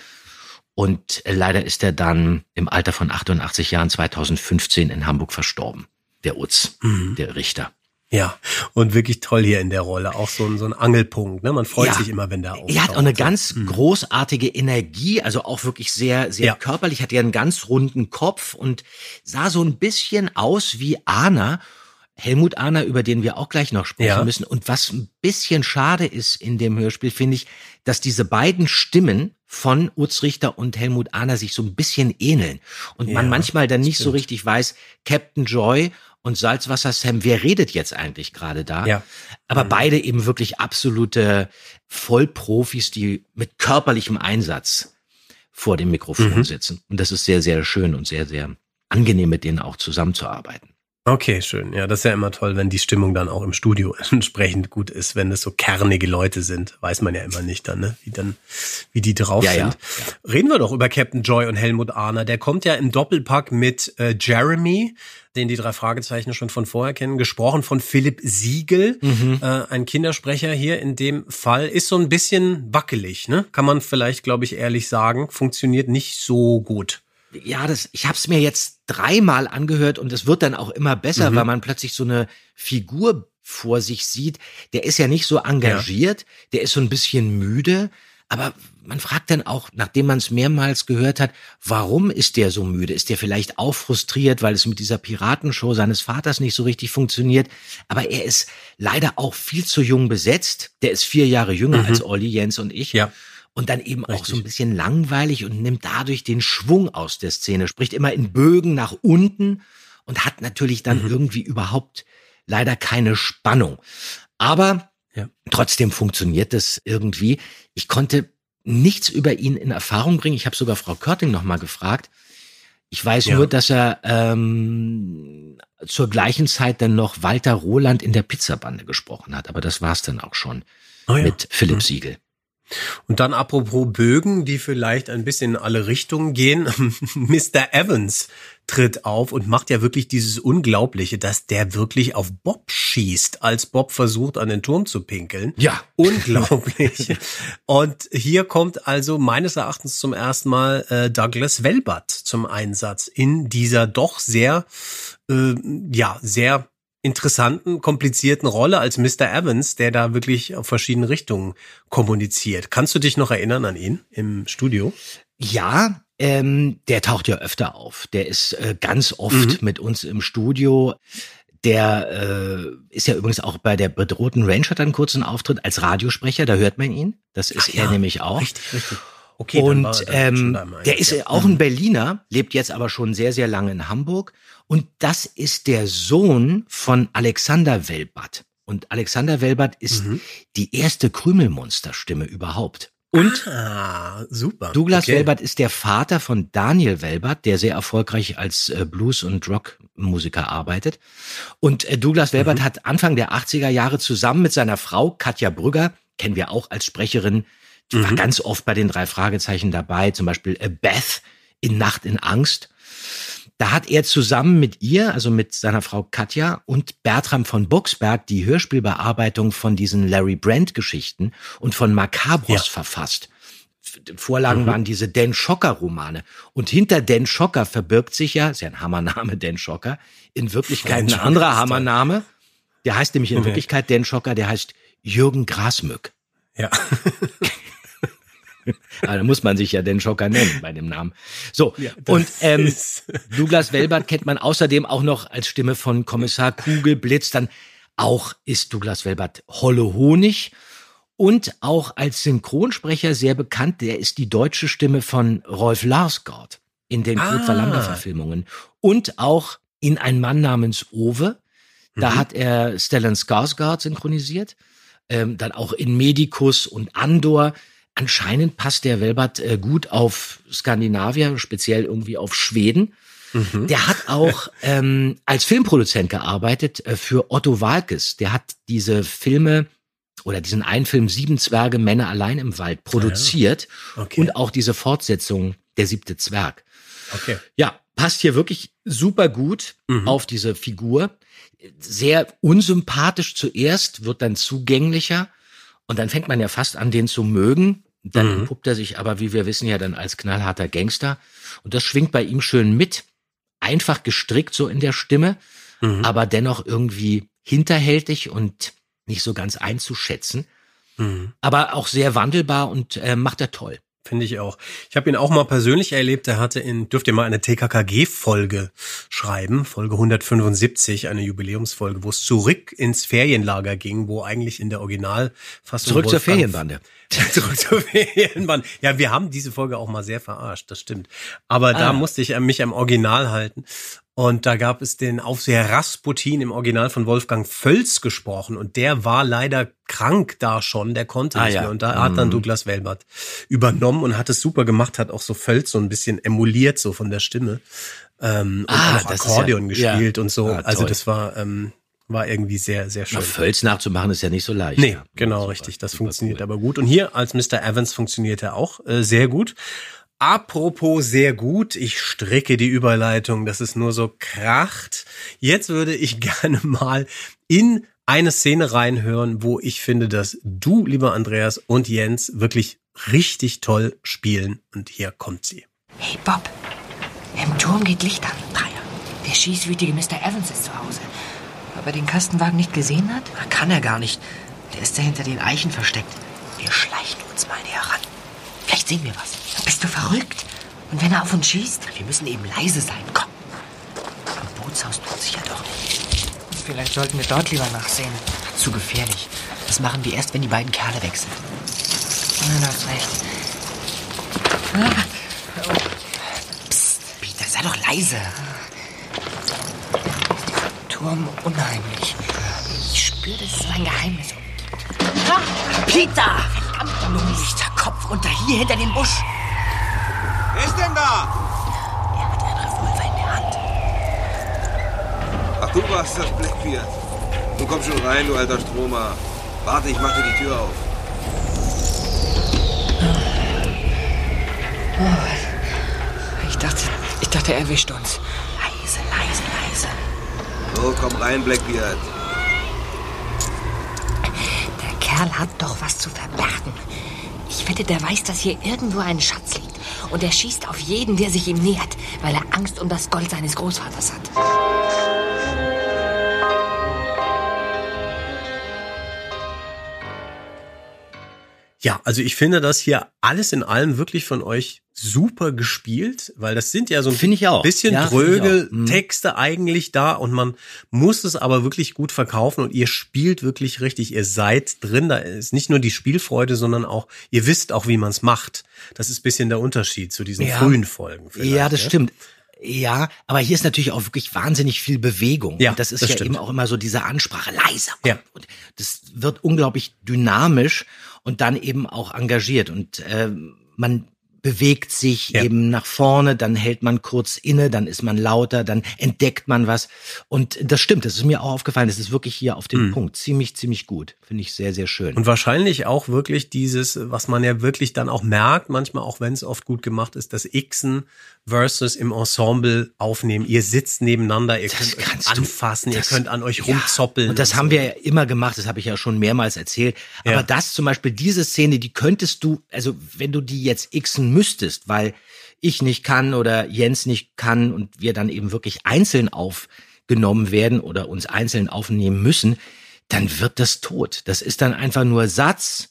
Und äh, leider ist er dann im Alter von 88 Jahren 2015 in Hamburg verstorben. Der Utz, der Richter. Ja, und wirklich toll hier in der Rolle. Auch so ein, so ein Angelpunkt. Ne? Man freut Ja. sich immer, wenn der auftaucht. Er hat auch eine ganz großartige Energie, also auch wirklich sehr, sehr Ja. körperlich, hat ja einen ganz runden Kopf und sah so ein bisschen aus wie Anna. Helmut Ahner, über den wir auch gleich noch sprechen Ja. müssen. Und was ein bisschen schade ist in dem Hörspiel, finde ich, dass diese beiden Stimmen von Utz Richter und Helmut Ahner sich so ein bisschen ähneln. Und man Ja, manchmal dann nicht so stimmt. richtig weiß, Captain Joy und Salzwasser Sam, wer redet jetzt eigentlich gerade da? Ja. Aber Mhm. beide eben wirklich absolute Vollprofis, die mit körperlichem Einsatz vor dem Mikrofon Mhm. sitzen. Und das ist sehr, sehr schön und sehr, sehr angenehm, mit denen auch zusammenzuarbeiten. Okay, schön. Ja, das ist ja immer toll, wenn die Stimmung dann auch im Studio entsprechend gut ist. Wenn es so kernige Leute sind, weiß man ja immer nicht dann, ne? wie dann, wie die drauf Ja, ja, sind. Reden wir doch über Captain Joy und Helmut Ahner. Der kommt ja im Doppelpack mit äh, Jeremy, den die drei Fragezeichen schon von vorher kennen, gesprochen von Philipp Siegel, Mhm. äh, ein Kindersprecher hier in dem Fall. Ist so ein bisschen wackelig, ne? Kann man vielleicht, glaube ich, ehrlich sagen. Funktioniert nicht so gut. Ja, das, ich habe es mir jetzt dreimal angehört und es wird dann auch immer besser, Mhm. weil man plötzlich so eine Figur vor sich sieht. Der ist ja nicht so engagiert, der ist so ein bisschen müde, aber man fragt dann auch, nachdem man es mehrmals gehört hat, warum ist der so müde? Ist der vielleicht auch frustriert, weil es mit dieser Piratenshow seines Vaters nicht so richtig funktioniert? Aber er ist leider auch viel zu jung besetzt. Der ist vier Jahre jünger als Olli, Jens und ich. Mhm. Ja. Und dann eben auch Richtig. so ein bisschen langweilig und nimmt dadurch den Schwung aus der Szene, spricht immer in Bögen nach unten und hat natürlich dann Mhm. irgendwie überhaupt leider keine Spannung. Aber Ja. trotzdem funktioniert das irgendwie. Ich konnte nichts über ihn in Erfahrung bringen. Ich habe sogar Frau Körting noch mal gefragt. Ich weiß Ja. nur, dass er ähm, zur gleichen Zeit dann noch Walter Roland in der Pizzabande gesprochen hat. Aber das war's dann auch schon Oh ja. mit Philipp Mhm. Siegel. Und dann apropos Bögen, die vielleicht ein bisschen in alle Richtungen gehen. Mr. Evans tritt auf und macht ja wirklich dieses Unglaubliche, dass der wirklich auf Bob schießt, als Bob versucht, an den Turm zu pinkeln. Ja. Unglaublich. und hier kommt also meines Erachtens zum ersten Mal äh, Douglas Welbert zum Einsatz in dieser doch sehr, äh, ja, sehr interessanten, komplizierten Rolle als Mr. Evans, der da wirklich auf verschiedene Richtungen kommuniziert. Kannst du dich noch erinnern an ihn im Studio? Ja, ähm, der taucht ja öfter auf. Der ist äh, ganz oft Mhm. mit uns im Studio. Der äh, ist ja übrigens auch bei der bedrohten Range hat einen kurzen Auftritt als Radiosprecher, da hört man ihn. Das ist Ach er ja, nämlich auch. Richtig, richtig. Okay, und er ähm, der ist ja. auch ein Berliner, lebt jetzt aber schon sehr, sehr lange in Hamburg. Und das ist der Sohn von Alexander Welbert. Und Alexander Welbert ist Mhm. die erste Krümelmonsterstimme überhaupt. Und Ah, super. Douglas okay. Welbert ist der Vater von Daniel Welbert, der sehr erfolgreich als äh, Blues- und Rockmusiker arbeitet. Und äh, Douglas Mhm. Welbert hat Anfang der 80er Jahre zusammen mit seiner Frau Katja Brügger, kennen wir auch als Sprecherin, die war Mhm. ganz oft bei den drei Fragezeichen dabei, zum Beispiel äh, Beth in Nacht in Angst. Da hat er zusammen mit ihr, also mit seiner Frau Katja und Bertram von Buxberg die Hörspielbearbeitung von diesen Larry Brand Geschichten und von Macabros Ja. verfasst. Vorlagen Mhm. waren diese Dan Schocker Romane. Und hinter Dan Schocker verbirgt sich ja, ist ja ein Hammername, Dan Schocker, in Wirklichkeit ein anderer. Hammername. Der heißt nämlich in Mhm. Wirklichkeit Dan Schocker, der heißt Jürgen Grasmück. Ja. Aber da muss man sich ja den Schocker nennen bei dem Namen. So, Ja, und ähm, Douglas Welbert kennt man außerdem auch noch als Stimme von Kommissar Kugelblitz. Dann auch ist Douglas Welbert Holle Honig und auch als Synchronsprecher sehr bekannt. Der ist die deutsche Stimme von Rolf Larsgaard in den Kurt Ah. Verlander Verfilmungen und auch in Ein Mann namens Owe. Da Mhm. hat er Stellan Skarsgård synchronisiert. Ähm, dann auch in Medicus und Andor. Anscheinend passt der Welbert äh, gut auf Skandinavier, speziell irgendwie auf Schweden. Mhm. Der hat auch ähm, als Filmproduzent gearbeitet äh, für Otto Walkes. Der hat diese Filme oder diesen einen Film Sieben Zwerge, Männer allein im Wald produziert Okay. und auch diese Fortsetzung Der siebte Zwerg. Okay. Ja, passt hier wirklich super gut Mhm. auf diese Figur. Sehr unsympathisch zuerst, wird dann zugänglicher und dann fängt man ja fast an, den zu mögen. Dann Mhm. entpuppt er sich aber, wie wir wissen, ja dann als knallharter Gangster. Und das schwingt bei ihm schön mit. Einfach gestrickt so in der Stimme, Mhm. aber dennoch irgendwie hinterhältig und nicht so ganz einzuschätzen. Mhm. Aber auch sehr wandelbar und äh, macht er toll. Finde ich auch. Ich habe ihn auch mal persönlich erlebt. Er hatte in, dürft ihr mal eine TKKG-Folge schreiben, Folge 175, eine Jubiläumsfolge, wo es zurück ins Ferienlager ging, wo eigentlich in der Originalfassung Zurück zur Wolfgang- Ferienbande. Zurück zur Ferienbahn. Ja, wir haben diese Folge auch mal sehr verarscht, das stimmt. Aber da Ah. musste ich mich am Original halten. Und da gab es den Aufseher Rasputin im Original von Wolfgang Völz gesprochen. Und der war leider krank da schon, der konnte Ah, nicht ja. mehr. Und da hat dann Mhm. Douglas Welbert übernommen und hat es super gemacht, hat auch so Völz so ein bisschen emuliert, so von der Stimme. Ähm, und Ah, auch Akkordeon ja- gespielt ja. und so. Ah, also das war, ähm, war irgendwie sehr, sehr schön. Na, Völz nachzumachen ist ja nicht so leicht. Nee, genau, Super, richtig. Das funktioniert cool. aber gut. Und hier als Mr. Evans funktioniert er auch äh, sehr gut. Apropos sehr gut, ich stricke die Überleitung, dass es nur so kracht. Jetzt würde ich gerne mal in eine Szene reinhören, wo ich finde, dass du, lieber Andreas und Jens, wirklich richtig toll spielen. Und hier kommt sie. Hey, Bob. Im Turm geht Licht an. Dreier. Der schießwütige Mr. Evans ist zu Hause. Ob er den Kastenwagen nicht gesehen hat? Kann er gar nicht. Der ist ja hinter den Eichen versteckt. Wir schleichen uns mal näher ran. Vielleicht sehen wir was. Bist du verrückt? Und wenn er auf uns schießt? Wir müssen eben leise sein. Komm. Am Bootshaus tut sich ja doch nicht. Vielleicht sollten wir dort lieber nachsehen. Zu gefährlich. Das machen wir erst, wenn die beiden Kerle weg sind. Ja, du hast recht. Psst, Peter, sei doch leise. Turm unheimlich. Ich spüre, dass es ein Geheimnis umgibt. Ah, Peter! Verdammt, Lungenlichter, Kopf runter, hier hinter dem Busch. Wer ist denn da? Er hat einen Revolver in der Hand. Ach, du warst das Blackbeard. Nun komm schon rein, du alter Stromer. Warte, ich mach dir die Tür auf. Ich dachte, ich dachte, er erwischt uns. Leise, leise, leise. So, komm rein, Blackbeard. Der Kerl hat doch was zu verbergen. Ich wette, der weiß, dass hier irgendwo ein Schatz liegt. Und er schießt auf jeden, der sich ihm nähert, weil er Angst um das Gold seines Großvaters hat. Ja, also ich finde das hier alles in allem wirklich von euch super gespielt, weil das sind ja so ein Finde ich auch. bisschen Ja, dröge. Mhm. Texte eigentlich da und man muss es aber wirklich gut verkaufen und ihr spielt wirklich richtig, ihr seid drin, da ist nicht nur die Spielfreude, sondern auch, ihr wisst auch, wie man es macht. Das ist bisschen der Unterschied zu diesen Ja. frühen Folgen. Ja, das ne? stimmt. Ja, aber hier ist natürlich auch wirklich wahnsinnig viel Bewegung. Ja, und das ist das ja stimmt. eben auch immer so diese Ansprache, leiser. Ja. Und das wird unglaublich dynamisch und dann eben auch engagiert. Und ähm, man bewegt sich Ja. eben nach vorne, dann hält man kurz inne, dann ist man lauter, dann entdeckt man was. Und das stimmt, das ist mir auch aufgefallen. Das ist wirklich hier auf den Punkt. Ziemlich, ziemlich gut. Finde ich sehr, sehr schön. Mhm. Und wahrscheinlich auch wirklich dieses, was man ja wirklich dann auch merkt, manchmal auch wenn es oft gut gemacht ist, das Xen versus im Ensemble aufnehmen. Ihr sitzt nebeneinander, ihr könnt euch kannst du- anfassen, das- ihr könnt an euch Ja, rumzoppeln. Und das haben wir ja immer gemacht, das habe ich ja schon mehrmals erzählt. Ja. Aber das zum Beispiel, diese Szene, die könntest du, also wenn du die jetzt xen müsstest, weil ich nicht kann oder Jens nicht kann und wir dann eben wirklich einzeln aufgenommen werden oder uns einzeln aufnehmen müssen, dann wird das tot. Das ist dann einfach nur Satz,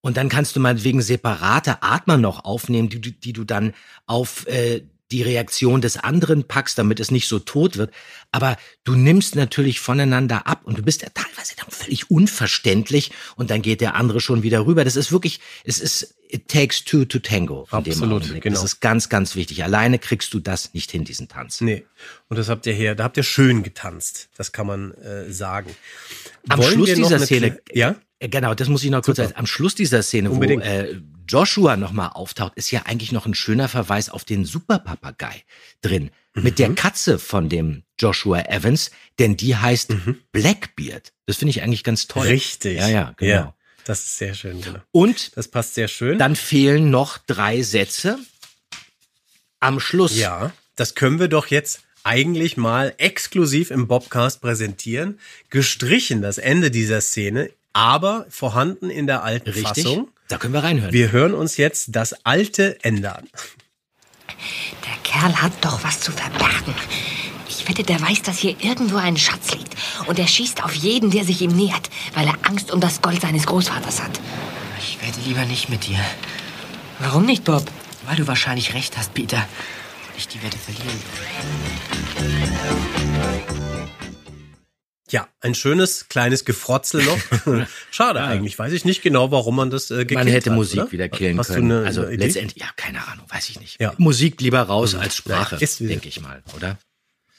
und dann kannst du meinetwegen separate Atmer noch aufnehmen, die, die du dann auf äh, die Reaktion des anderen packst, damit es nicht so tot wird. Aber du nimmst natürlich voneinander ab und du bist ja teilweise dann völlig unverständlich und dann geht der andere schon wieder rüber. Das ist wirklich, es ist, it takes two to tango. Absolut, genau. Das ist ganz, ganz wichtig. Alleine kriegst du das nicht hin, diesen Tanz. Nee. Und das habt ihr hier, da habt ihr schön getanzt. Das kann man äh, sagen. Am Wollen Schluss dieser Szene, ja? Äh, Genau, das muss ich noch kurz Super. sagen. Am Schluss dieser Szene, Unbedingt. wo äh, Joshua nochmal auftaucht, ist ja eigentlich noch ein schöner Verweis auf den Superpapagei drin. Mit Mhm. der Katze von dem Joshua Evans, denn die heißt Blackbeard. Das finde ich eigentlich ganz toll. Mhm. Richtig. Ja, ja, genau. Ja, das ist sehr schön, genau. Und Das passt sehr schön. dann fehlen noch drei Sätze. Am Schluss. Ja, das können wir doch jetzt eigentlich mal exklusiv im Bobcast präsentieren. Gestrichen das Ende dieser Szene, aber vorhanden in der alten Richtig. Fassung. Da können wir reinhören. Wir hören uns jetzt das alte Ende an. Der Kerl hat doch was zu verbergen. Ich wette, der weiß, dass hier irgendwo ein Schatz liegt. Und er schießt auf jeden, der sich ihm nähert, weil er Angst um das Gold seines Großvaters hat. Ich werde lieber nicht mit dir. Warum nicht, Bob? Weil du wahrscheinlich recht hast, Peter. Und ich die Wette verlieren Ja, ein schönes kleines Gefrotzel noch. Schade eigentlich, weiß ich nicht genau, warum man das äh, gekillt Man hätte hat, Musik oder? wieder killen Hast können. Du eine, also eine letztendlich, ja, keine Ahnung, weiß ich nicht. Ja. Musik lieber raus Mhm. als Sprache, Ja, denke ich mal, oder?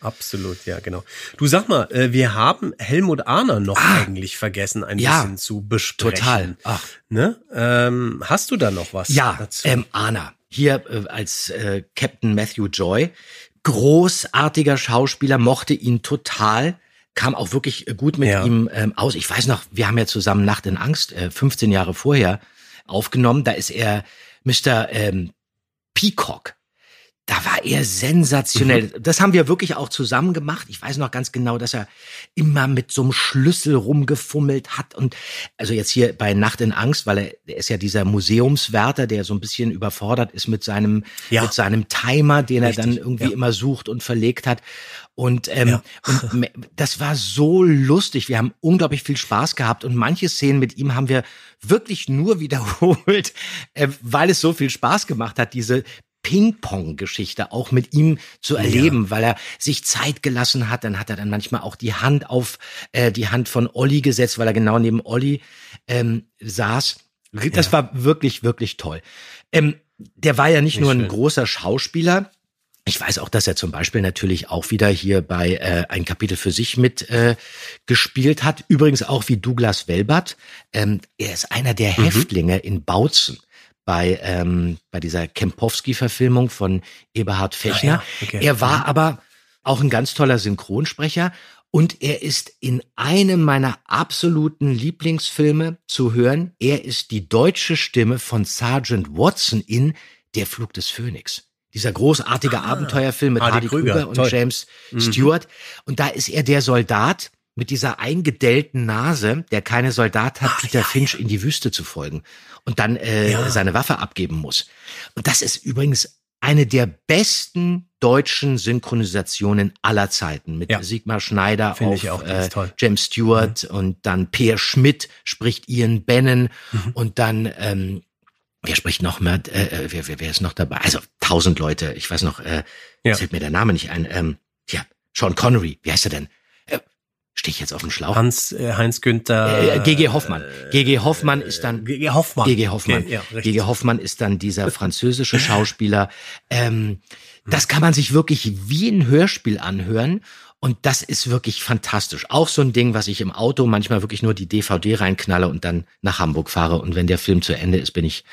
Absolut, ja, genau. Du sag mal, äh, wir haben Helmut Ahner noch eigentlich vergessen, ein Ah. Ja, bisschen zu besprechen. total. Ach. Ne? Ähm, hast du da noch was Ja, dazu? ähm, Anna, hier äh, als äh, Captain Matthew Joy, großartiger Schauspieler, mochte ihn total, kam auch wirklich äh, gut mit Ja. ihm ähm, aus. Ich weiß noch, wir haben ja zusammen Nacht in Angst, äh, 15 Jahre vorher, aufgenommen. Da ist er Mr. Ähm, Peacock. Da war er sensationell. Mhm. Das haben wir wirklich auch zusammen gemacht. Ich weiß noch ganz genau, dass er immer mit so einem Schlüssel rumgefummelt hat und also jetzt hier bei Nacht in Angst, weil er, er ist ja dieser Museumswärter, der so ein bisschen überfordert ist mit seinem Ja. mit seinem Timer, den Richtig, er dann irgendwie ja. immer sucht und verlegt hat. Und, ähm, Ja. und das war so lustig. Wir haben unglaublich viel Spaß gehabt und manche Szenen mit ihm haben wir wirklich nur wiederholt, äh, weil es so viel Spaß gemacht hat, diese Ping-Pong-Geschichte auch mit ihm zu erleben, weil er sich Zeit gelassen hat. Dann hat er dann manchmal auch die Hand auf äh, die Hand von Olli gesetzt, weil er genau neben Olli ähm, saß. Das war wirklich, wirklich toll. Ähm, der war ja nicht Wie nur ein schön. großer Schauspieler, ich weiß auch, dass er zum Beispiel natürlich auch wieder hier bei äh, ein Kapitel für sich mit äh, gespielt hat. Übrigens auch wie Douglas Welbert. Ähm, er ist einer der Mhm. Häftlinge in Bautzen bei ähm, bei dieser Kempowski-Verfilmung von Eberhard Fechner. Ah ja, okay. Er war Mhm. aber auch ein ganz toller Synchronsprecher und er ist in einem meiner absoluten Lieblingsfilme zu hören. Er ist die deutsche Stimme von Sergeant Watson in Der Flug des Phönix. Dieser großartige Abenteuerfilm mit Hardy Hardy, Krüger, Krüger, und toll. James Mhm. Stewart. Und da ist er der Soldat mit dieser eingedellten Nase, der keine Soldat hat, Peter Finch in die Wüste zu folgen und dann äh, Ja. seine Waffe abgeben muss. Und das ist übrigens eine der besten deutschen Synchronisationen aller Zeiten mit Ja. Sigmar Schneider Finde auf ich auch, äh. James Stewart und dann Peer Schmidt spricht Ian Bannon Mhm. und dann ähm, wer spricht noch mehr? Äh, äh, wer, wer, wer ist noch dabei? Also tausend Leute. Ich weiß noch, äh, Ja. fällt mir der Name nicht ein. Ähm, ja, Sean Connery. Wie heißt er denn? Äh, Stehe ich jetzt auf dem Schlauch? Hans äh, Heinz Günther Äh, GG Hoffmann. GG Hoffmann ist dann GG Hoffmann. GG Hoffmann. Ja. GG Hoffmann ist dann dieser französische Schauspieler. Ähm, das kann man sich wirklich wie ein Hörspiel anhören. Und das ist wirklich fantastisch. Auch so ein Ding, was ich im Auto manchmal wirklich nur die DVD reinknalle und dann nach Hamburg fahre. Und wenn der Film zu Ende ist, bin ich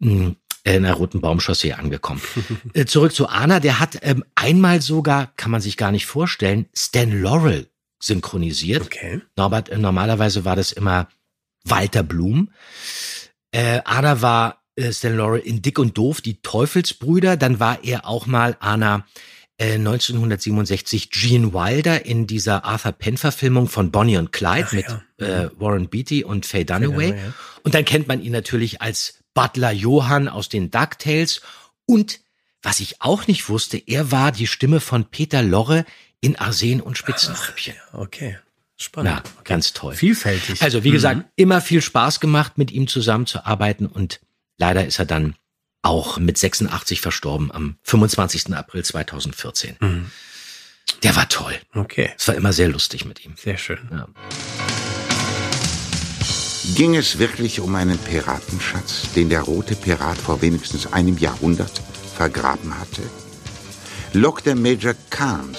mh, in der Roten Baumchaussee angekommen. Äh, Zurück zu Anna, der hat ähm, einmal sogar, kann man sich gar nicht vorstellen, Stan Laurel synchronisiert. Okay. Norbert, äh, normalerweise war das immer Walter Blum. Äh, Anna war äh, Stan Laurel in Dick und Doof, die Teufelsbrüder. Dann war er auch mal Anna äh, 1967 Gene Wilder in dieser Arthur Penn-Verfilmung von Bonnie und Clyde Ach mit ja. äh, Warren Beatty und Faye Dunaway. Dunaway, ja. Und dann kennt man ihn natürlich als Butler Johann aus den DuckTales. Und was ich auch nicht wusste, er war die Stimme von Peter Lorre in Arsen und Spitzentröpfchen. Okay. Spannend. Ja, ganz toll. Vielfältig. Also wie gesagt, immer viel Spaß gemacht, mit ihm zusammenzuarbeiten und leider ist er dann auch mit 86 verstorben am 25. April 2014. Mhm. Der war toll. Okay. Es war immer sehr lustig mit ihm. Sehr schön. Ja. Ging es wirklich um einen Piratenschatz, den der rote Pirat vor wenigstens einem Jahrhundert vergraben hatte? Lockte Major Carnes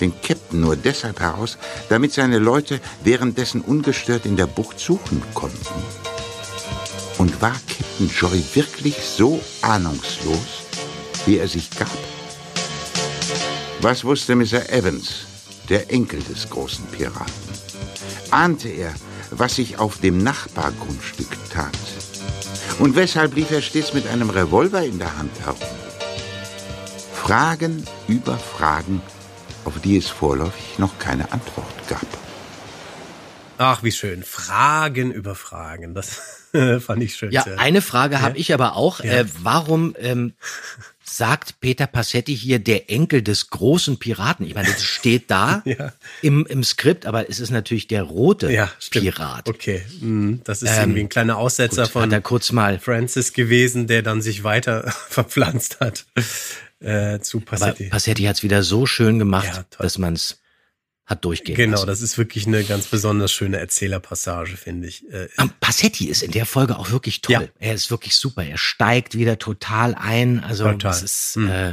den Captain nur deshalb heraus, damit seine Leute währenddessen ungestört in der Bucht suchen konnten? Und war Captain Joy wirklich so ahnungslos, wie er sich gab? Was wusste Mr. Evans, der Enkel des großen Piraten? Ahnte er, was sich auf dem Nachbargrundstück tat? Und weshalb lief er stets mit einem Revolver in der Hand herum? Fragen über Fragen, auf die es vorläufig noch keine Antwort gab. Ach, wie schön. Fragen über Fragen. Das fand ich schön. Ja, sehr. eine Frage habe ich aber auch. Ja. Äh, warum ähm, sagt Peter Passetti hier der Enkel des großen Piraten. Ich meine, das steht da Ja. im, im Skript, aber es ist natürlich der rote Ja. Pirat. Okay, mhm. das ist Ähm, irgendwie ein kleiner Aussetzer gut, von kurz mal Francis gewesen, der dann sich weiter verpflanzt hat äh, zu Aber Passetti. Passetti hat es wieder so schön gemacht, Ja, dass man es hat durchgehen Genau, lassen. das ist wirklich eine ganz besonders schöne Erzählerpassage, finde ich. Äh, Ähm, Passetti ist in der Folge auch wirklich toll. Ja. Er ist wirklich super. Er steigt wieder total ein. Also Total. das ist Hm. äh,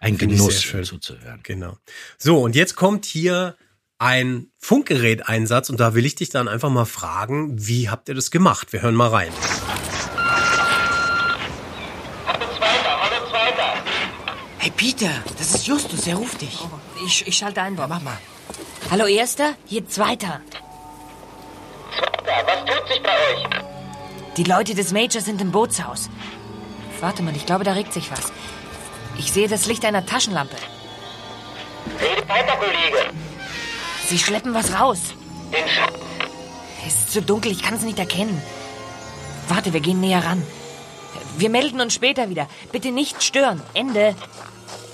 ein Finde Genuss schön. zuzuhören. Genau. So, und jetzt kommt hier ein Funkgeräteinsatz und da will ich dich dann einfach mal fragen, wie habt ihr das gemacht? Wir hören mal rein. Hey Peter, das ist Justus, er ruft dich. Ich, ich schalte ein, Bob. Mach mal. Hallo, Erster? Hier Zweiter. Was tut sich bei euch? Die Leute des Majors sind im Bootshaus. Warte mal, ich glaube, da regt sich was. Ich sehe das Licht einer Taschenlampe. Redet weiter, Kollege. Sie schleppen was raus. Den Schatten. Es ist zu dunkel, ich kann es nicht erkennen. Warte, wir gehen näher ran. Wir melden uns später wieder. Bitte nicht stören. Ende.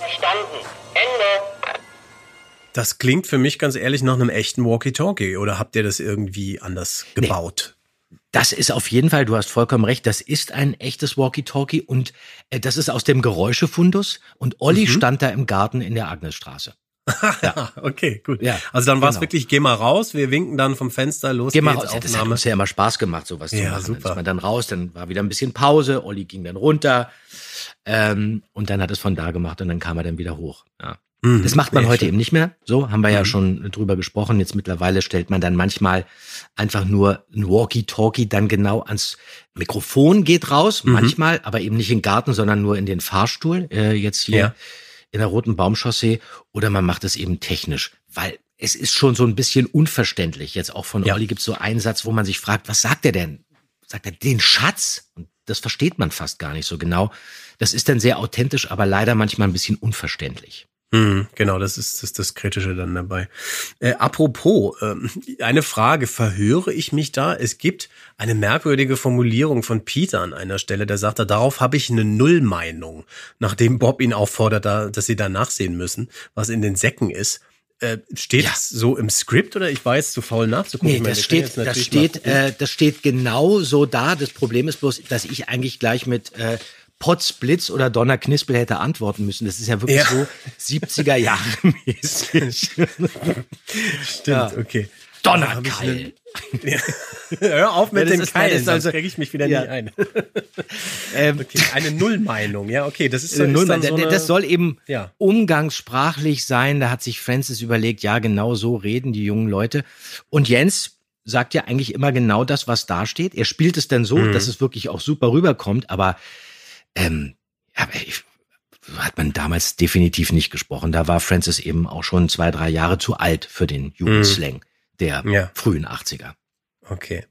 Verstanden. Ende. Das klingt für mich ganz ehrlich nach einem echten Walkie-Talkie oder habt ihr das irgendwie anders gebaut? Das ist auf jeden Fall, du hast vollkommen recht, das ist ein echtes Walkie-Talkie und äh, das ist aus dem Geräuschefundus und Olli Mhm. stand da im Garten in der Agnesstraße. Ja. okay, gut. Ja, also dann war es genau. wirklich, geh mal raus, wir winken dann vom Fenster, los Geh mal geht's, raus. Ja, das hat uns ja immer Spaß gemacht, sowas zu Ja, machen. Dann super. ist man dann raus, dann war wieder ein bisschen Pause, Olli ging dann runter ähm, und dann hat es von da gemacht und dann kam er dann wieder hoch. Ja. Mhm, Das macht man heute schön. eben nicht mehr. So haben wir ja Mhm. schon drüber gesprochen. Jetzt mittlerweile stellt man dann manchmal einfach nur ein Walkie-Talkie dann genau ans Mikrofon geht raus, Mhm. manchmal, aber eben nicht in den Garten, sondern nur in den Fahrstuhl. Äh, jetzt hier Ja. In der Roten Baumchaussee. Oder man macht es eben technisch, weil es ist schon so ein bisschen unverständlich. Jetzt auch von Ja. Olli gibt es so einen Satz, wo man sich fragt, was sagt er denn? Sagt er den Schatz? Und das versteht man fast gar nicht so genau. Das ist dann sehr authentisch, aber leider manchmal ein bisschen unverständlich. Mhm, genau, das ist das, das Kritische dann dabei. Äh, apropos, ähm, eine Frage, verhöre ich mich da? Es gibt eine merkwürdige Formulierung von Peter an einer Stelle, der sagt, da, darauf habe ich eine Nullmeinung, nachdem Bob ihn auffordert, da, dass sie da nachsehen müssen, was in den Säcken ist. Äh, steht das so im Skript oder ich war jetzt zu faul nachzugucken? Nee, Ich meine, das steht, das steht, äh, das steht genau so da. Das Problem ist bloß, dass ich eigentlich gleich mit äh, Potz, Blitz oder Donner Knispel hätte antworten müssen. Das ist ja wirklich Ja. so 70er Jahre mäßig. Stimmt, ja. okay. Donnerkeil. Ja. Hör auf mit Ja, dem Keil, sonst also- kriege ich mich wieder Ja. nicht ein. Ähm, Okay, eine Nullmeinung, ja, okay, das ist, Äh, ist dann so das- eine, das soll eben Ja. umgangssprachlich sein. Da hat sich Francis überlegt, ja, genau so reden die jungen Leute. Und Jens sagt ja eigentlich immer genau das, was da steht. Er spielt es dann so, Mhm. dass es wirklich auch super rüberkommt, aber ähm, aber ich, so hat man damals definitiv nicht gesprochen. Da war Francis eben auch schon zwei, drei Jahre zu alt für den Jugendslang der Ja. frühen 80er. Okay.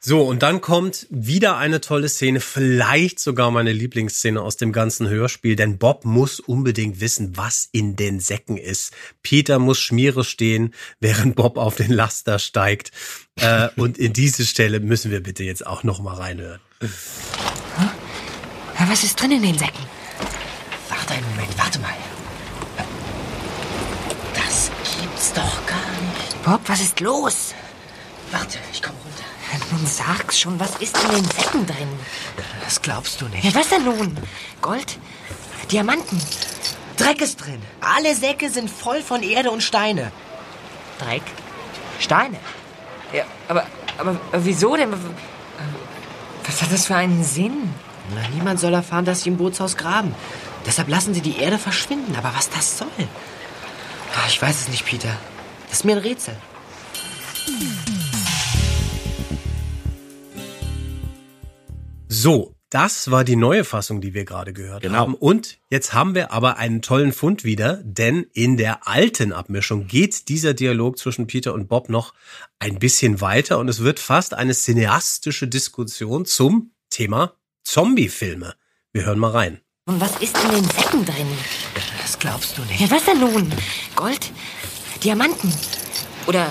So, und dann kommt wieder eine tolle Szene, vielleicht sogar meine Lieblingsszene aus dem ganzen Hörspiel, denn Bob muss unbedingt wissen, was in den Säcken ist. Peter muss Schmiere stehen, während Bob auf den Laster steigt. Äh, und in diese Stelle müssen wir bitte jetzt auch noch mal reinhören. Ja, Was ist drin in den Säcken? Warte einen Moment, warte mal. Das gibt's doch gar nicht. Bob, was ist los? Warte, ich komm runter. Nun sag's schon, was ist in den Säcken drin? Das glaubst du nicht. Ja, was denn nun? Gold? Diamanten? Dreck ist drin. Alle Säcke sind voll von Erde und Steine. Dreck? Steine? Ja, aber, aber wieso denn? Was hat das für einen Sinn? Na, niemand soll erfahren, dass sie im Bootshaus graben. Deshalb lassen sie die Erde verschwinden. Aber was das soll? Ah, Ich weiß es nicht, Peter. Das ist mir ein Rätsel. So, das war die neue Fassung, die wir gerade gehört Genau. haben. Und jetzt haben wir aber einen tollen Fund wieder, denn in der alten Abmischung geht dieser Dialog zwischen Peter und Bob noch ein bisschen weiter und es wird fast eine cineastische Diskussion zum Thema Zombie-Filme. Wir hören mal rein. Und was ist in den Säcken drin? Das glaubst du nicht. Ja, was denn nun? Gold? Diamanten? Oder,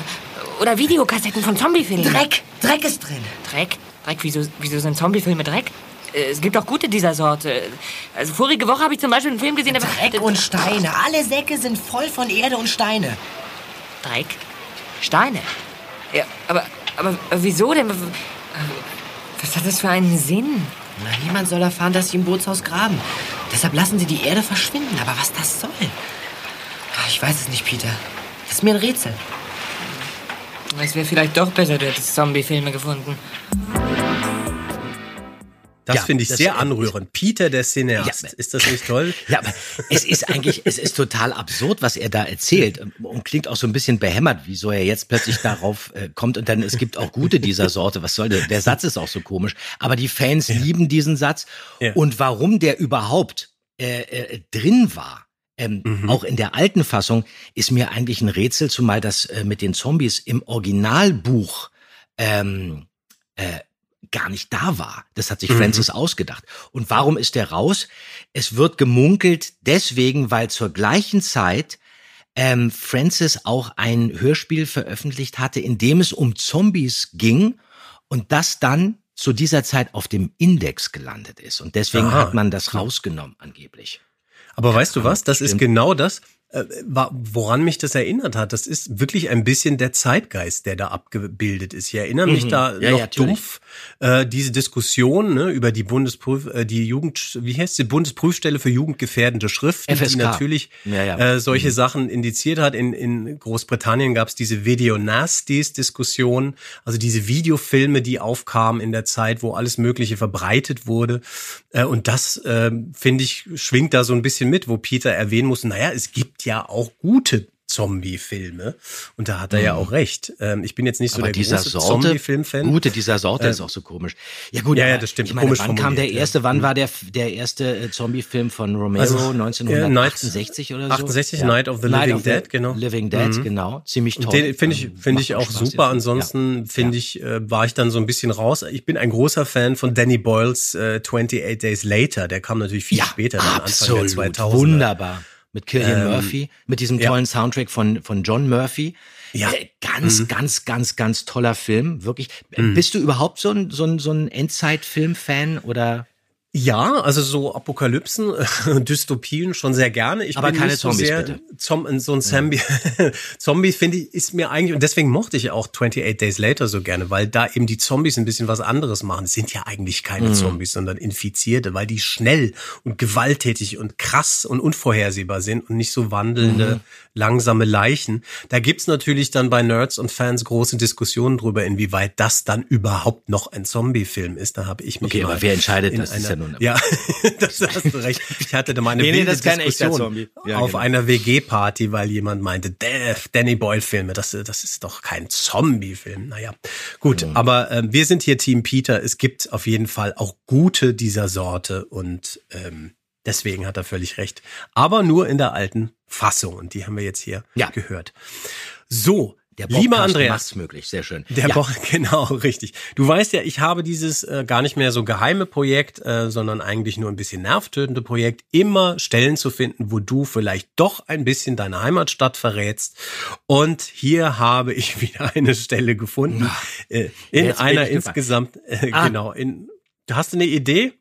oder Videokassetten von Zombiefilmen? Dreck! Dreck ist drin. Dreck? Dreck? Wieso, wieso sind Zombiefilme Dreck? Äh, Es gibt auch gute dieser Sorte. Also vorige Woche habe ich zum Beispiel einen Film gesehen, der Dreck und Steine. Alle Säcke sind voll von Erde und Steine. Dreck? Steine? Ja, aber, aber wieso denn? Was hat das für einen Sinn? Na, niemand soll erfahren, dass sie im Bootshaus graben. Deshalb lassen sie die Erde verschwinden. Aber was das soll? Ah, Ich weiß es nicht, Peter. Das ist mir ein Rätsel. Es wäre vielleicht doch besser, du hättest Zombie-Filme gefunden. Das Ja, finde ich das- sehr anrührend. Peter, der Cineast. Ja, ist das nicht toll? Ja, aber es ist eigentlich, es ist total absurd, was er da erzählt und klingt auch so ein bisschen behämmert, wieso er jetzt plötzlich darauf äh, kommt und dann es gibt auch gute dieser Sorte. Was soll der? Der Satz ist auch so komisch, aber die Fans lieben diesen Satz Ja. und warum der überhaupt äh, äh, drin war. Ähm, Auch in der alten Fassung ist mir eigentlich ein Rätsel, zumal das äh, mit den Zombies im Originalbuch ähm, äh, gar nicht da war. Das hat sich Mhm. Francis ausgedacht. Und warum ist der raus? Es wird gemunkelt deswegen, weil zur gleichen Zeit ähm, Francis auch ein Hörspiel veröffentlicht hatte, in dem es um Zombies ging und das dann zu dieser Zeit auf dem Index gelandet ist. Und deswegen Aha. hat man das rausgenommen, angeblich. Aber weißt du was? Das ist genau das, woran mich das erinnert hat. Das ist wirklich ein bisschen der Zeitgeist, der da abgebildet ist. Ich erinnere mich Mhm. da Ja, noch ja, dumpf äh, diese Diskussion ne, über die Bundesprüf, äh, die Jugend, wie heißt die Bundesprüfstelle für jugendgefährdende Schriften, die FSK. natürlich Ja. Äh, solche Sachen indiziert hat. In, in Großbritannien gab es diese Video Nasties Diskussion, also diese Videofilme, die aufkamen in der Zeit, wo alles Mögliche verbreitet wurde. Äh, und das äh, finde ich schwingt da so ein bisschen mit, wo Peter erwähnen muss. Naja, es gibt ja auch gute Zombie-Filme. Und da hat er ja auch recht. Ähm, ich bin jetzt nicht so Mhm. Aber der dieser große Sorte, Zombie-Film-Fan. gute dieser Sorte Äh, ist auch so komisch. Ja gut, ja, ja, das stimmt. Ich meine, Komisch wann kam der formuliert, ja. erste, wann Mhm. war der, der erste äh, Zombie-Film von Romero? Also, äh, 1968 oder so? 68, Night of the Living Dead, genau. Living Dead, Mhm. genau. Ziemlich Und toll. Den finde ich, Ähm, finde ich auch Spaß, super. Ansonsten finde ich, äh, war ich dann so ein bisschen raus. Ich bin ein großer Fan von Danny Boyles äh, 28 Days Later. Der kam natürlich viel später, dann Anfang der Absolut, 2000er. wunderbar. Mit Killian Ähm, Murphy, mit diesem ja. tollen Soundtrack von, von John Murphy. Ja. Äh, ganz, Mhm. ganz, ganz, ganz toller Film. Wirklich. Äh, Mhm. Bist du überhaupt so ein, so ein, so ein Endzeit-Film-Fan oder? Ja, also so Apokalypsen, äh, Dystopien schon sehr gerne. Ich Aber bin keine so Zombies, sehr bitte. Zom so ein Zombie. Zombie finde ich ist mir eigentlich und deswegen mochte ich auch 28 Days Later so gerne, weil da eben die Zombies ein bisschen was anderes machen. Es sind ja eigentlich keine Mhm. Zombies, sondern Infizierte, weil die schnell und gewalttätig und krass und unvorhersehbar sind und nicht so wandelnde Mhm. langsame Leichen. Da gibt's natürlich dann bei Nerds und Fans große Diskussionen drüber, inwieweit das dann überhaupt noch ein Zombie-Film ist. Da habe ich mich Okay, aber wer entscheidet in das? Ist ja nun- ja, das hast du recht. Ich hatte da mal eine Nee, nee, das ist kein echter Diskussion Zombie. Ja, auf genau. einer WG-Party, weil jemand meinte, "Däh, Danny Boyle-Filme, das, das ist doch kein Zombie-Film. Naja, gut, Mhm. aber ähm, wir sind hier Team Peter. Es gibt auf jeden Fall auch gute dieser Sorte und ähm, deswegen hat er völlig recht. Aber nur in der alten Fassung und die haben wir jetzt hier Ja. gehört. So, Der lieber Andreas. macht's möglich, sehr schön. Der ja. Bo genau, richtig. Du weißt ja, ich habe dieses äh, gar nicht mehr so geheime Projekt, äh, sondern eigentlich nur ein bisschen nervtötende Projekt, immer Stellen zu finden, wo du vielleicht doch ein bisschen deine Heimatstadt verrätst. Und hier habe ich wieder eine Stelle gefunden, äh, in einer insgesamt, äh, Ah. genau, in, hast du eine Idee?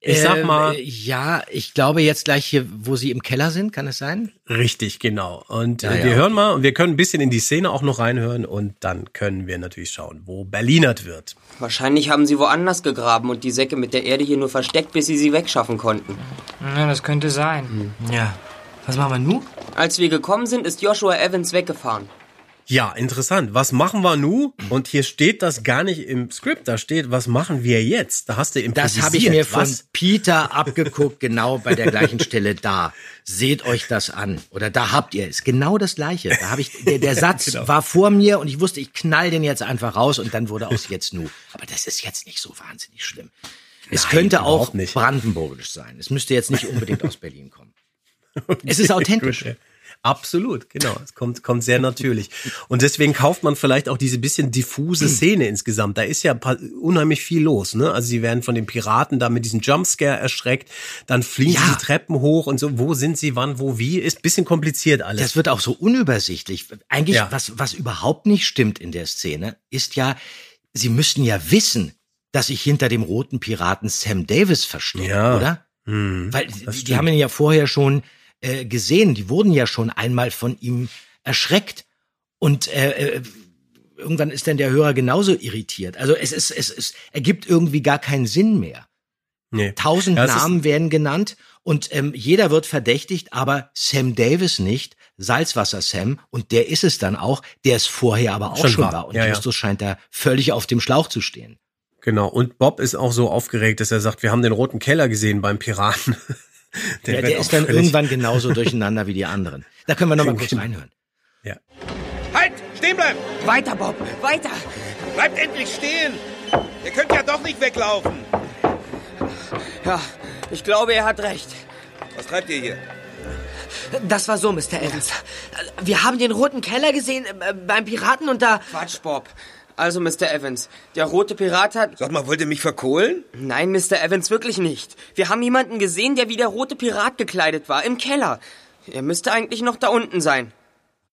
Ich sag Ähm, mal, äh, Ja, ich glaube jetzt gleich hier, wo sie im Keller sind, kann es sein? Richtig, genau. Und Ja, äh, ja, wir hören okay. mal und wir können ein bisschen in die Szene auch noch reinhören und dann können wir natürlich schauen, wo Berlinert wird. Wahrscheinlich haben sie woanders gegraben und die Säcke mit der Erde hier nur versteckt, bis sie sie wegschaffen konnten. Ja, das könnte sein. Ja. Was machen wir nun? Als wir gekommen sind, ist Joshua Evans weggefahren. Ja, interessant. Was machen wir nu? Und hier steht das gar nicht im Skript. Da steht, was machen wir jetzt? Da hast du improvisiert. Das habe ich mir von was? Peter abgeguckt, genau bei der gleichen Stelle da. Seht euch das an. Oder da habt ihr es. Genau das gleiche. Da habe ich, der, der Satz Genau. war vor mir und ich wusste, ich knall den jetzt einfach raus und dann wurde aus jetzt nu. Aber das ist jetzt nicht so wahnsinnig schlimm. Es Nein, könnte auch brandenburgisch sein. Es müsste jetzt nicht unbedingt aus Berlin kommen. Es ist authentisch. Gut. Absolut, genau. Es kommt, kommt sehr natürlich. Und deswegen kauft man vielleicht auch diese bisschen diffuse Szene insgesamt. Da ist ja unheimlich viel los, ne? Also sie werden von den Piraten da mit diesem Jumpscare erschreckt, dann fliegen sie Ja. die Treppen hoch und so, wo sind sie, wann, wo, wie, ist bisschen kompliziert alles. Das wird auch so unübersichtlich. Eigentlich, Ja. was, was überhaupt nicht stimmt in der Szene, ist ja, sie müssten ja wissen, dass sich hinter dem roten Piraten Sam Davis versteckt, Ja. oder? Hm, Weil die, die haben ihn ja vorher schon äh, gesehen, die wurden ja schon einmal von ihm erschreckt. Und äh, äh, irgendwann ist dann der Hörer genauso irritiert. Also es ist, es, es ergibt irgendwie gar keinen Sinn mehr. Nee. Tausend Ja, Namen werden genannt und ähm, jeder wird verdächtigt, aber Sam Davis nicht. Salzwasser Sam und der ist es dann auch, der es vorher aber auch Schon schon, war. war. Und Ja, ja. Justus scheint da völlig auf dem Schlauch zu stehen. Genau. Und Bob ist auch so aufgeregt, dass er sagt, wir haben den roten Keller gesehen beim Piraten. Der, wird der ist dann irgendwann genauso durcheinander wie die anderen. Da können wir noch mal kurz Genau. reinhören. Ja. Halt! Stehen bleiben! Weiter, Bob, weiter! Bleibt endlich stehen! Ihr könnt ja doch nicht weglaufen! Ja, ich glaube, er hat recht. Was treibt ihr hier? Das war so, Mr. Evans. Wir haben den roten Keller gesehen äh, beim Piraten und da... Quatsch, Bob. Also, Mr. Evans, der rote Pirat hat... Sag mal, wollt ihr mich verkohlen? Nein, Mr. Evans, wirklich nicht. Wir haben jemanden gesehen, der wie der rote Pirat gekleidet war, im Keller. Er müsste eigentlich noch da unten sein.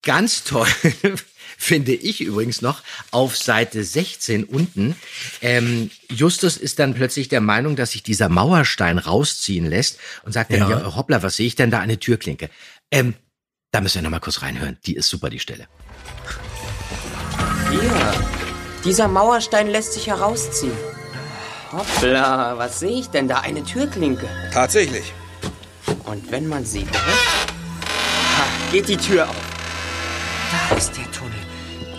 Ganz toll finde ich übrigens noch auf Seite 16 unten. Ähm, Justus ist dann plötzlich der Meinung, dass sich dieser Mauerstein rausziehen lässt und sagt dann, Ja. ja, hoppla, was sehe ich denn da? Eine Türklinke. Ähm, da müssen wir noch mal kurz reinhören. Die ist super, die Stelle. Hier. Dieser Mauerstein lässt sich herausziehen. Hoppla, was sehe ich denn da? Eine Türklinke. Tatsächlich. Und wenn man sie drückt, ha, geht die Tür auf. Da ist der Tunnel.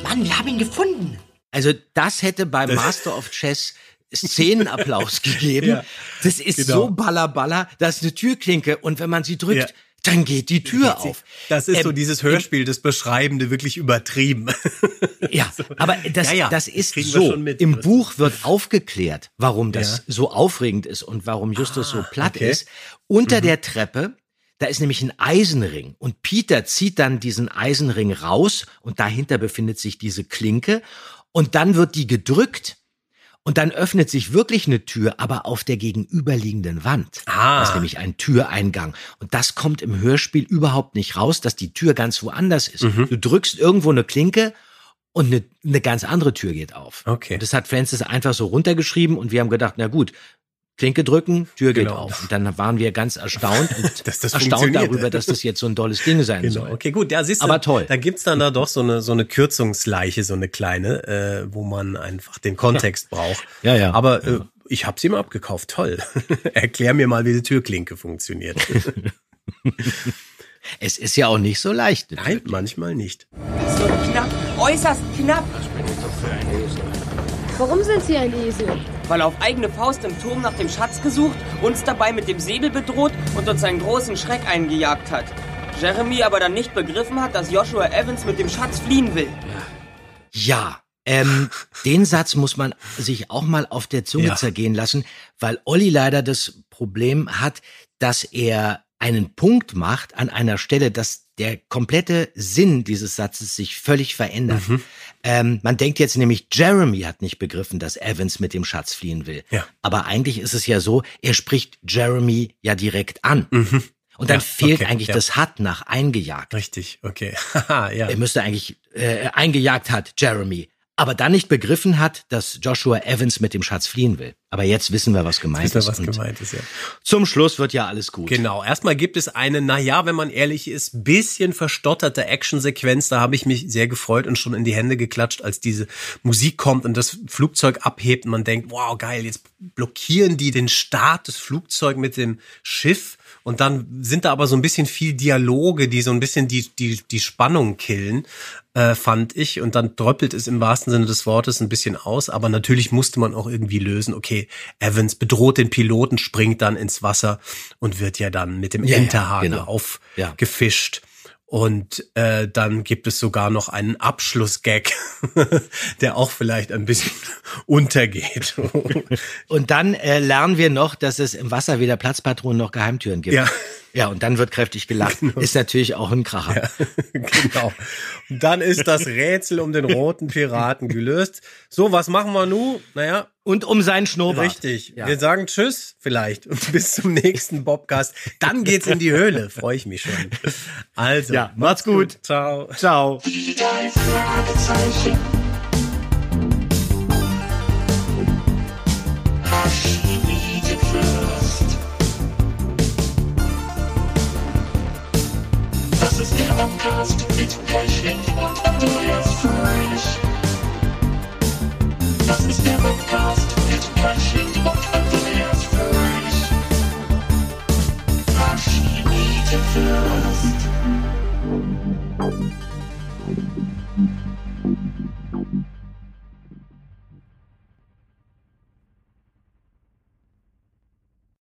Mann, wir haben ihn gefunden. Also das hätte beim Master of Chess Szenenapplaus gegeben. Ja, das ist genau. so ballerballer, das ist eine Türklinke und wenn man sie drückt, Ja. Dann geht die Tür auf. Das ist so Ähm, dieses Hörspiel, das Beschreibende wirklich übertrieben. Ja, aber das, Ja, ja, das ist so. mit. Im Buch wird aufgeklärt, warum das Ja. so aufregend ist und warum Justus so platt okay. ist. Unter der Treppe, da ist nämlich ein Eisenring und Peter zieht dann diesen Eisenring raus und dahinter befindet sich diese Klinke und dann wird die gedrückt und dann öffnet sich wirklich eine Tür, aber auf der gegenüberliegenden Wand. Ah. Das ist nämlich ein Türeingang. Und das kommt im Hörspiel überhaupt nicht raus, dass die Tür ganz woanders ist. Mhm. Du drückst irgendwo eine Klinke und eine, eine ganz andere Tür geht auf. Okay. Und das hat Francis einfach so runtergeschrieben und wir haben gedacht, na gut, Klinke drücken, Tür geht Genau. auf. Und dann waren wir ganz erstaunt und Dass das erstaunt darüber, dass das jetzt so ein tolles Ding sein Genau. soll. Okay, gut. Ja, siehst du, Aber toll. Da gibt's dann da doch so eine, so eine Kürzungsleiche, so eine kleine, äh, wo man einfach den Kontext braucht. Ja, ja. Aber äh, ich hab's ihm abgekauft. Toll. Erklär mir mal, wie die Türklinke funktioniert. Es ist ja auch nicht so leicht. Nein, manchmal nicht. So knapp, äußerst knapp. Warum sind Sie ein Esel? Weil er auf eigene Faust im Turm nach dem Schatz gesucht, uns dabei mit dem Säbel bedroht und uns einen großen Schreck eingejagt hat. Jeremy aber dann nicht begriffen hat, dass Joshua Evans mit dem Schatz fliehen will. Ja, ähm, den Satz muss man sich auch mal auf der Zunge Ja. zergehen lassen, weil Olli leider das Problem hat, dass er einen Punkt macht an einer Stelle, dass der komplette Sinn dieses Satzes sich völlig verändert. Mhm. Ähm, man denkt jetzt nämlich, Jeremy hat nicht begriffen, dass Evans mit dem Schatz fliehen will. Ja. Aber eigentlich ist es ja so, er spricht Jeremy ja direkt an. Und dann Ja, fehlt okay, eigentlich ja. das hat nach eingejagt. Richtig, okay. Ja. Er müsste eigentlich äh, eingejagt hat, Jeremy. Aber dann nicht begriffen hat, dass Joshua Evans mit dem Schatz fliehen will. Aber jetzt wissen wir, was gemeint Wisst ihr, ist. was Und gemeint ist, ja. Zum Schluss wird ja alles gut. Genau. Erstmal gibt es eine, na ja, wenn man ehrlich ist, bisschen verstotterte Actionsequenz. Da habe ich mich sehr gefreut und schon in die Hände geklatscht, als diese Musik kommt und das Flugzeug abhebt und man denkt, wow, geil, jetzt blockieren die den Start des Flugzeugs mit dem Schiff. Und dann sind da aber so ein bisschen viel Dialoge, die so ein bisschen die, die, die Spannung killen, äh, fand ich. Und dann dröppelt es im wahrsten Sinne des Wortes ein bisschen aus. Aber natürlich musste man auch irgendwie lösen, okay, Evans bedroht den Piloten, springt dann ins Wasser und wird ja dann mit dem Ja, ja, Enterhaken genau. aufgefischt. Und äh, dann gibt es sogar noch einen Abschlussgag, der auch vielleicht ein bisschen untergeht. Und dann äh, lernen wir noch, dass es im Wasser weder Platzpatronen noch Geheimtüren gibt. Ja. Ja, und dann wird kräftig gelacht. Ist natürlich auch ein Kracher. genau. Und dann ist das Rätsel um den roten Piraten gelöst. So, was machen wir nun? Naja. Und um seinen Schnurrbart. Richtig. Ja. Wir sagen Tschüss vielleicht und bis zum nächsten Bobcast. Dann geht's in die Höhle. Freue ich mich schon. Also, Ja, macht's gut. Ciao. Ciao. Podcast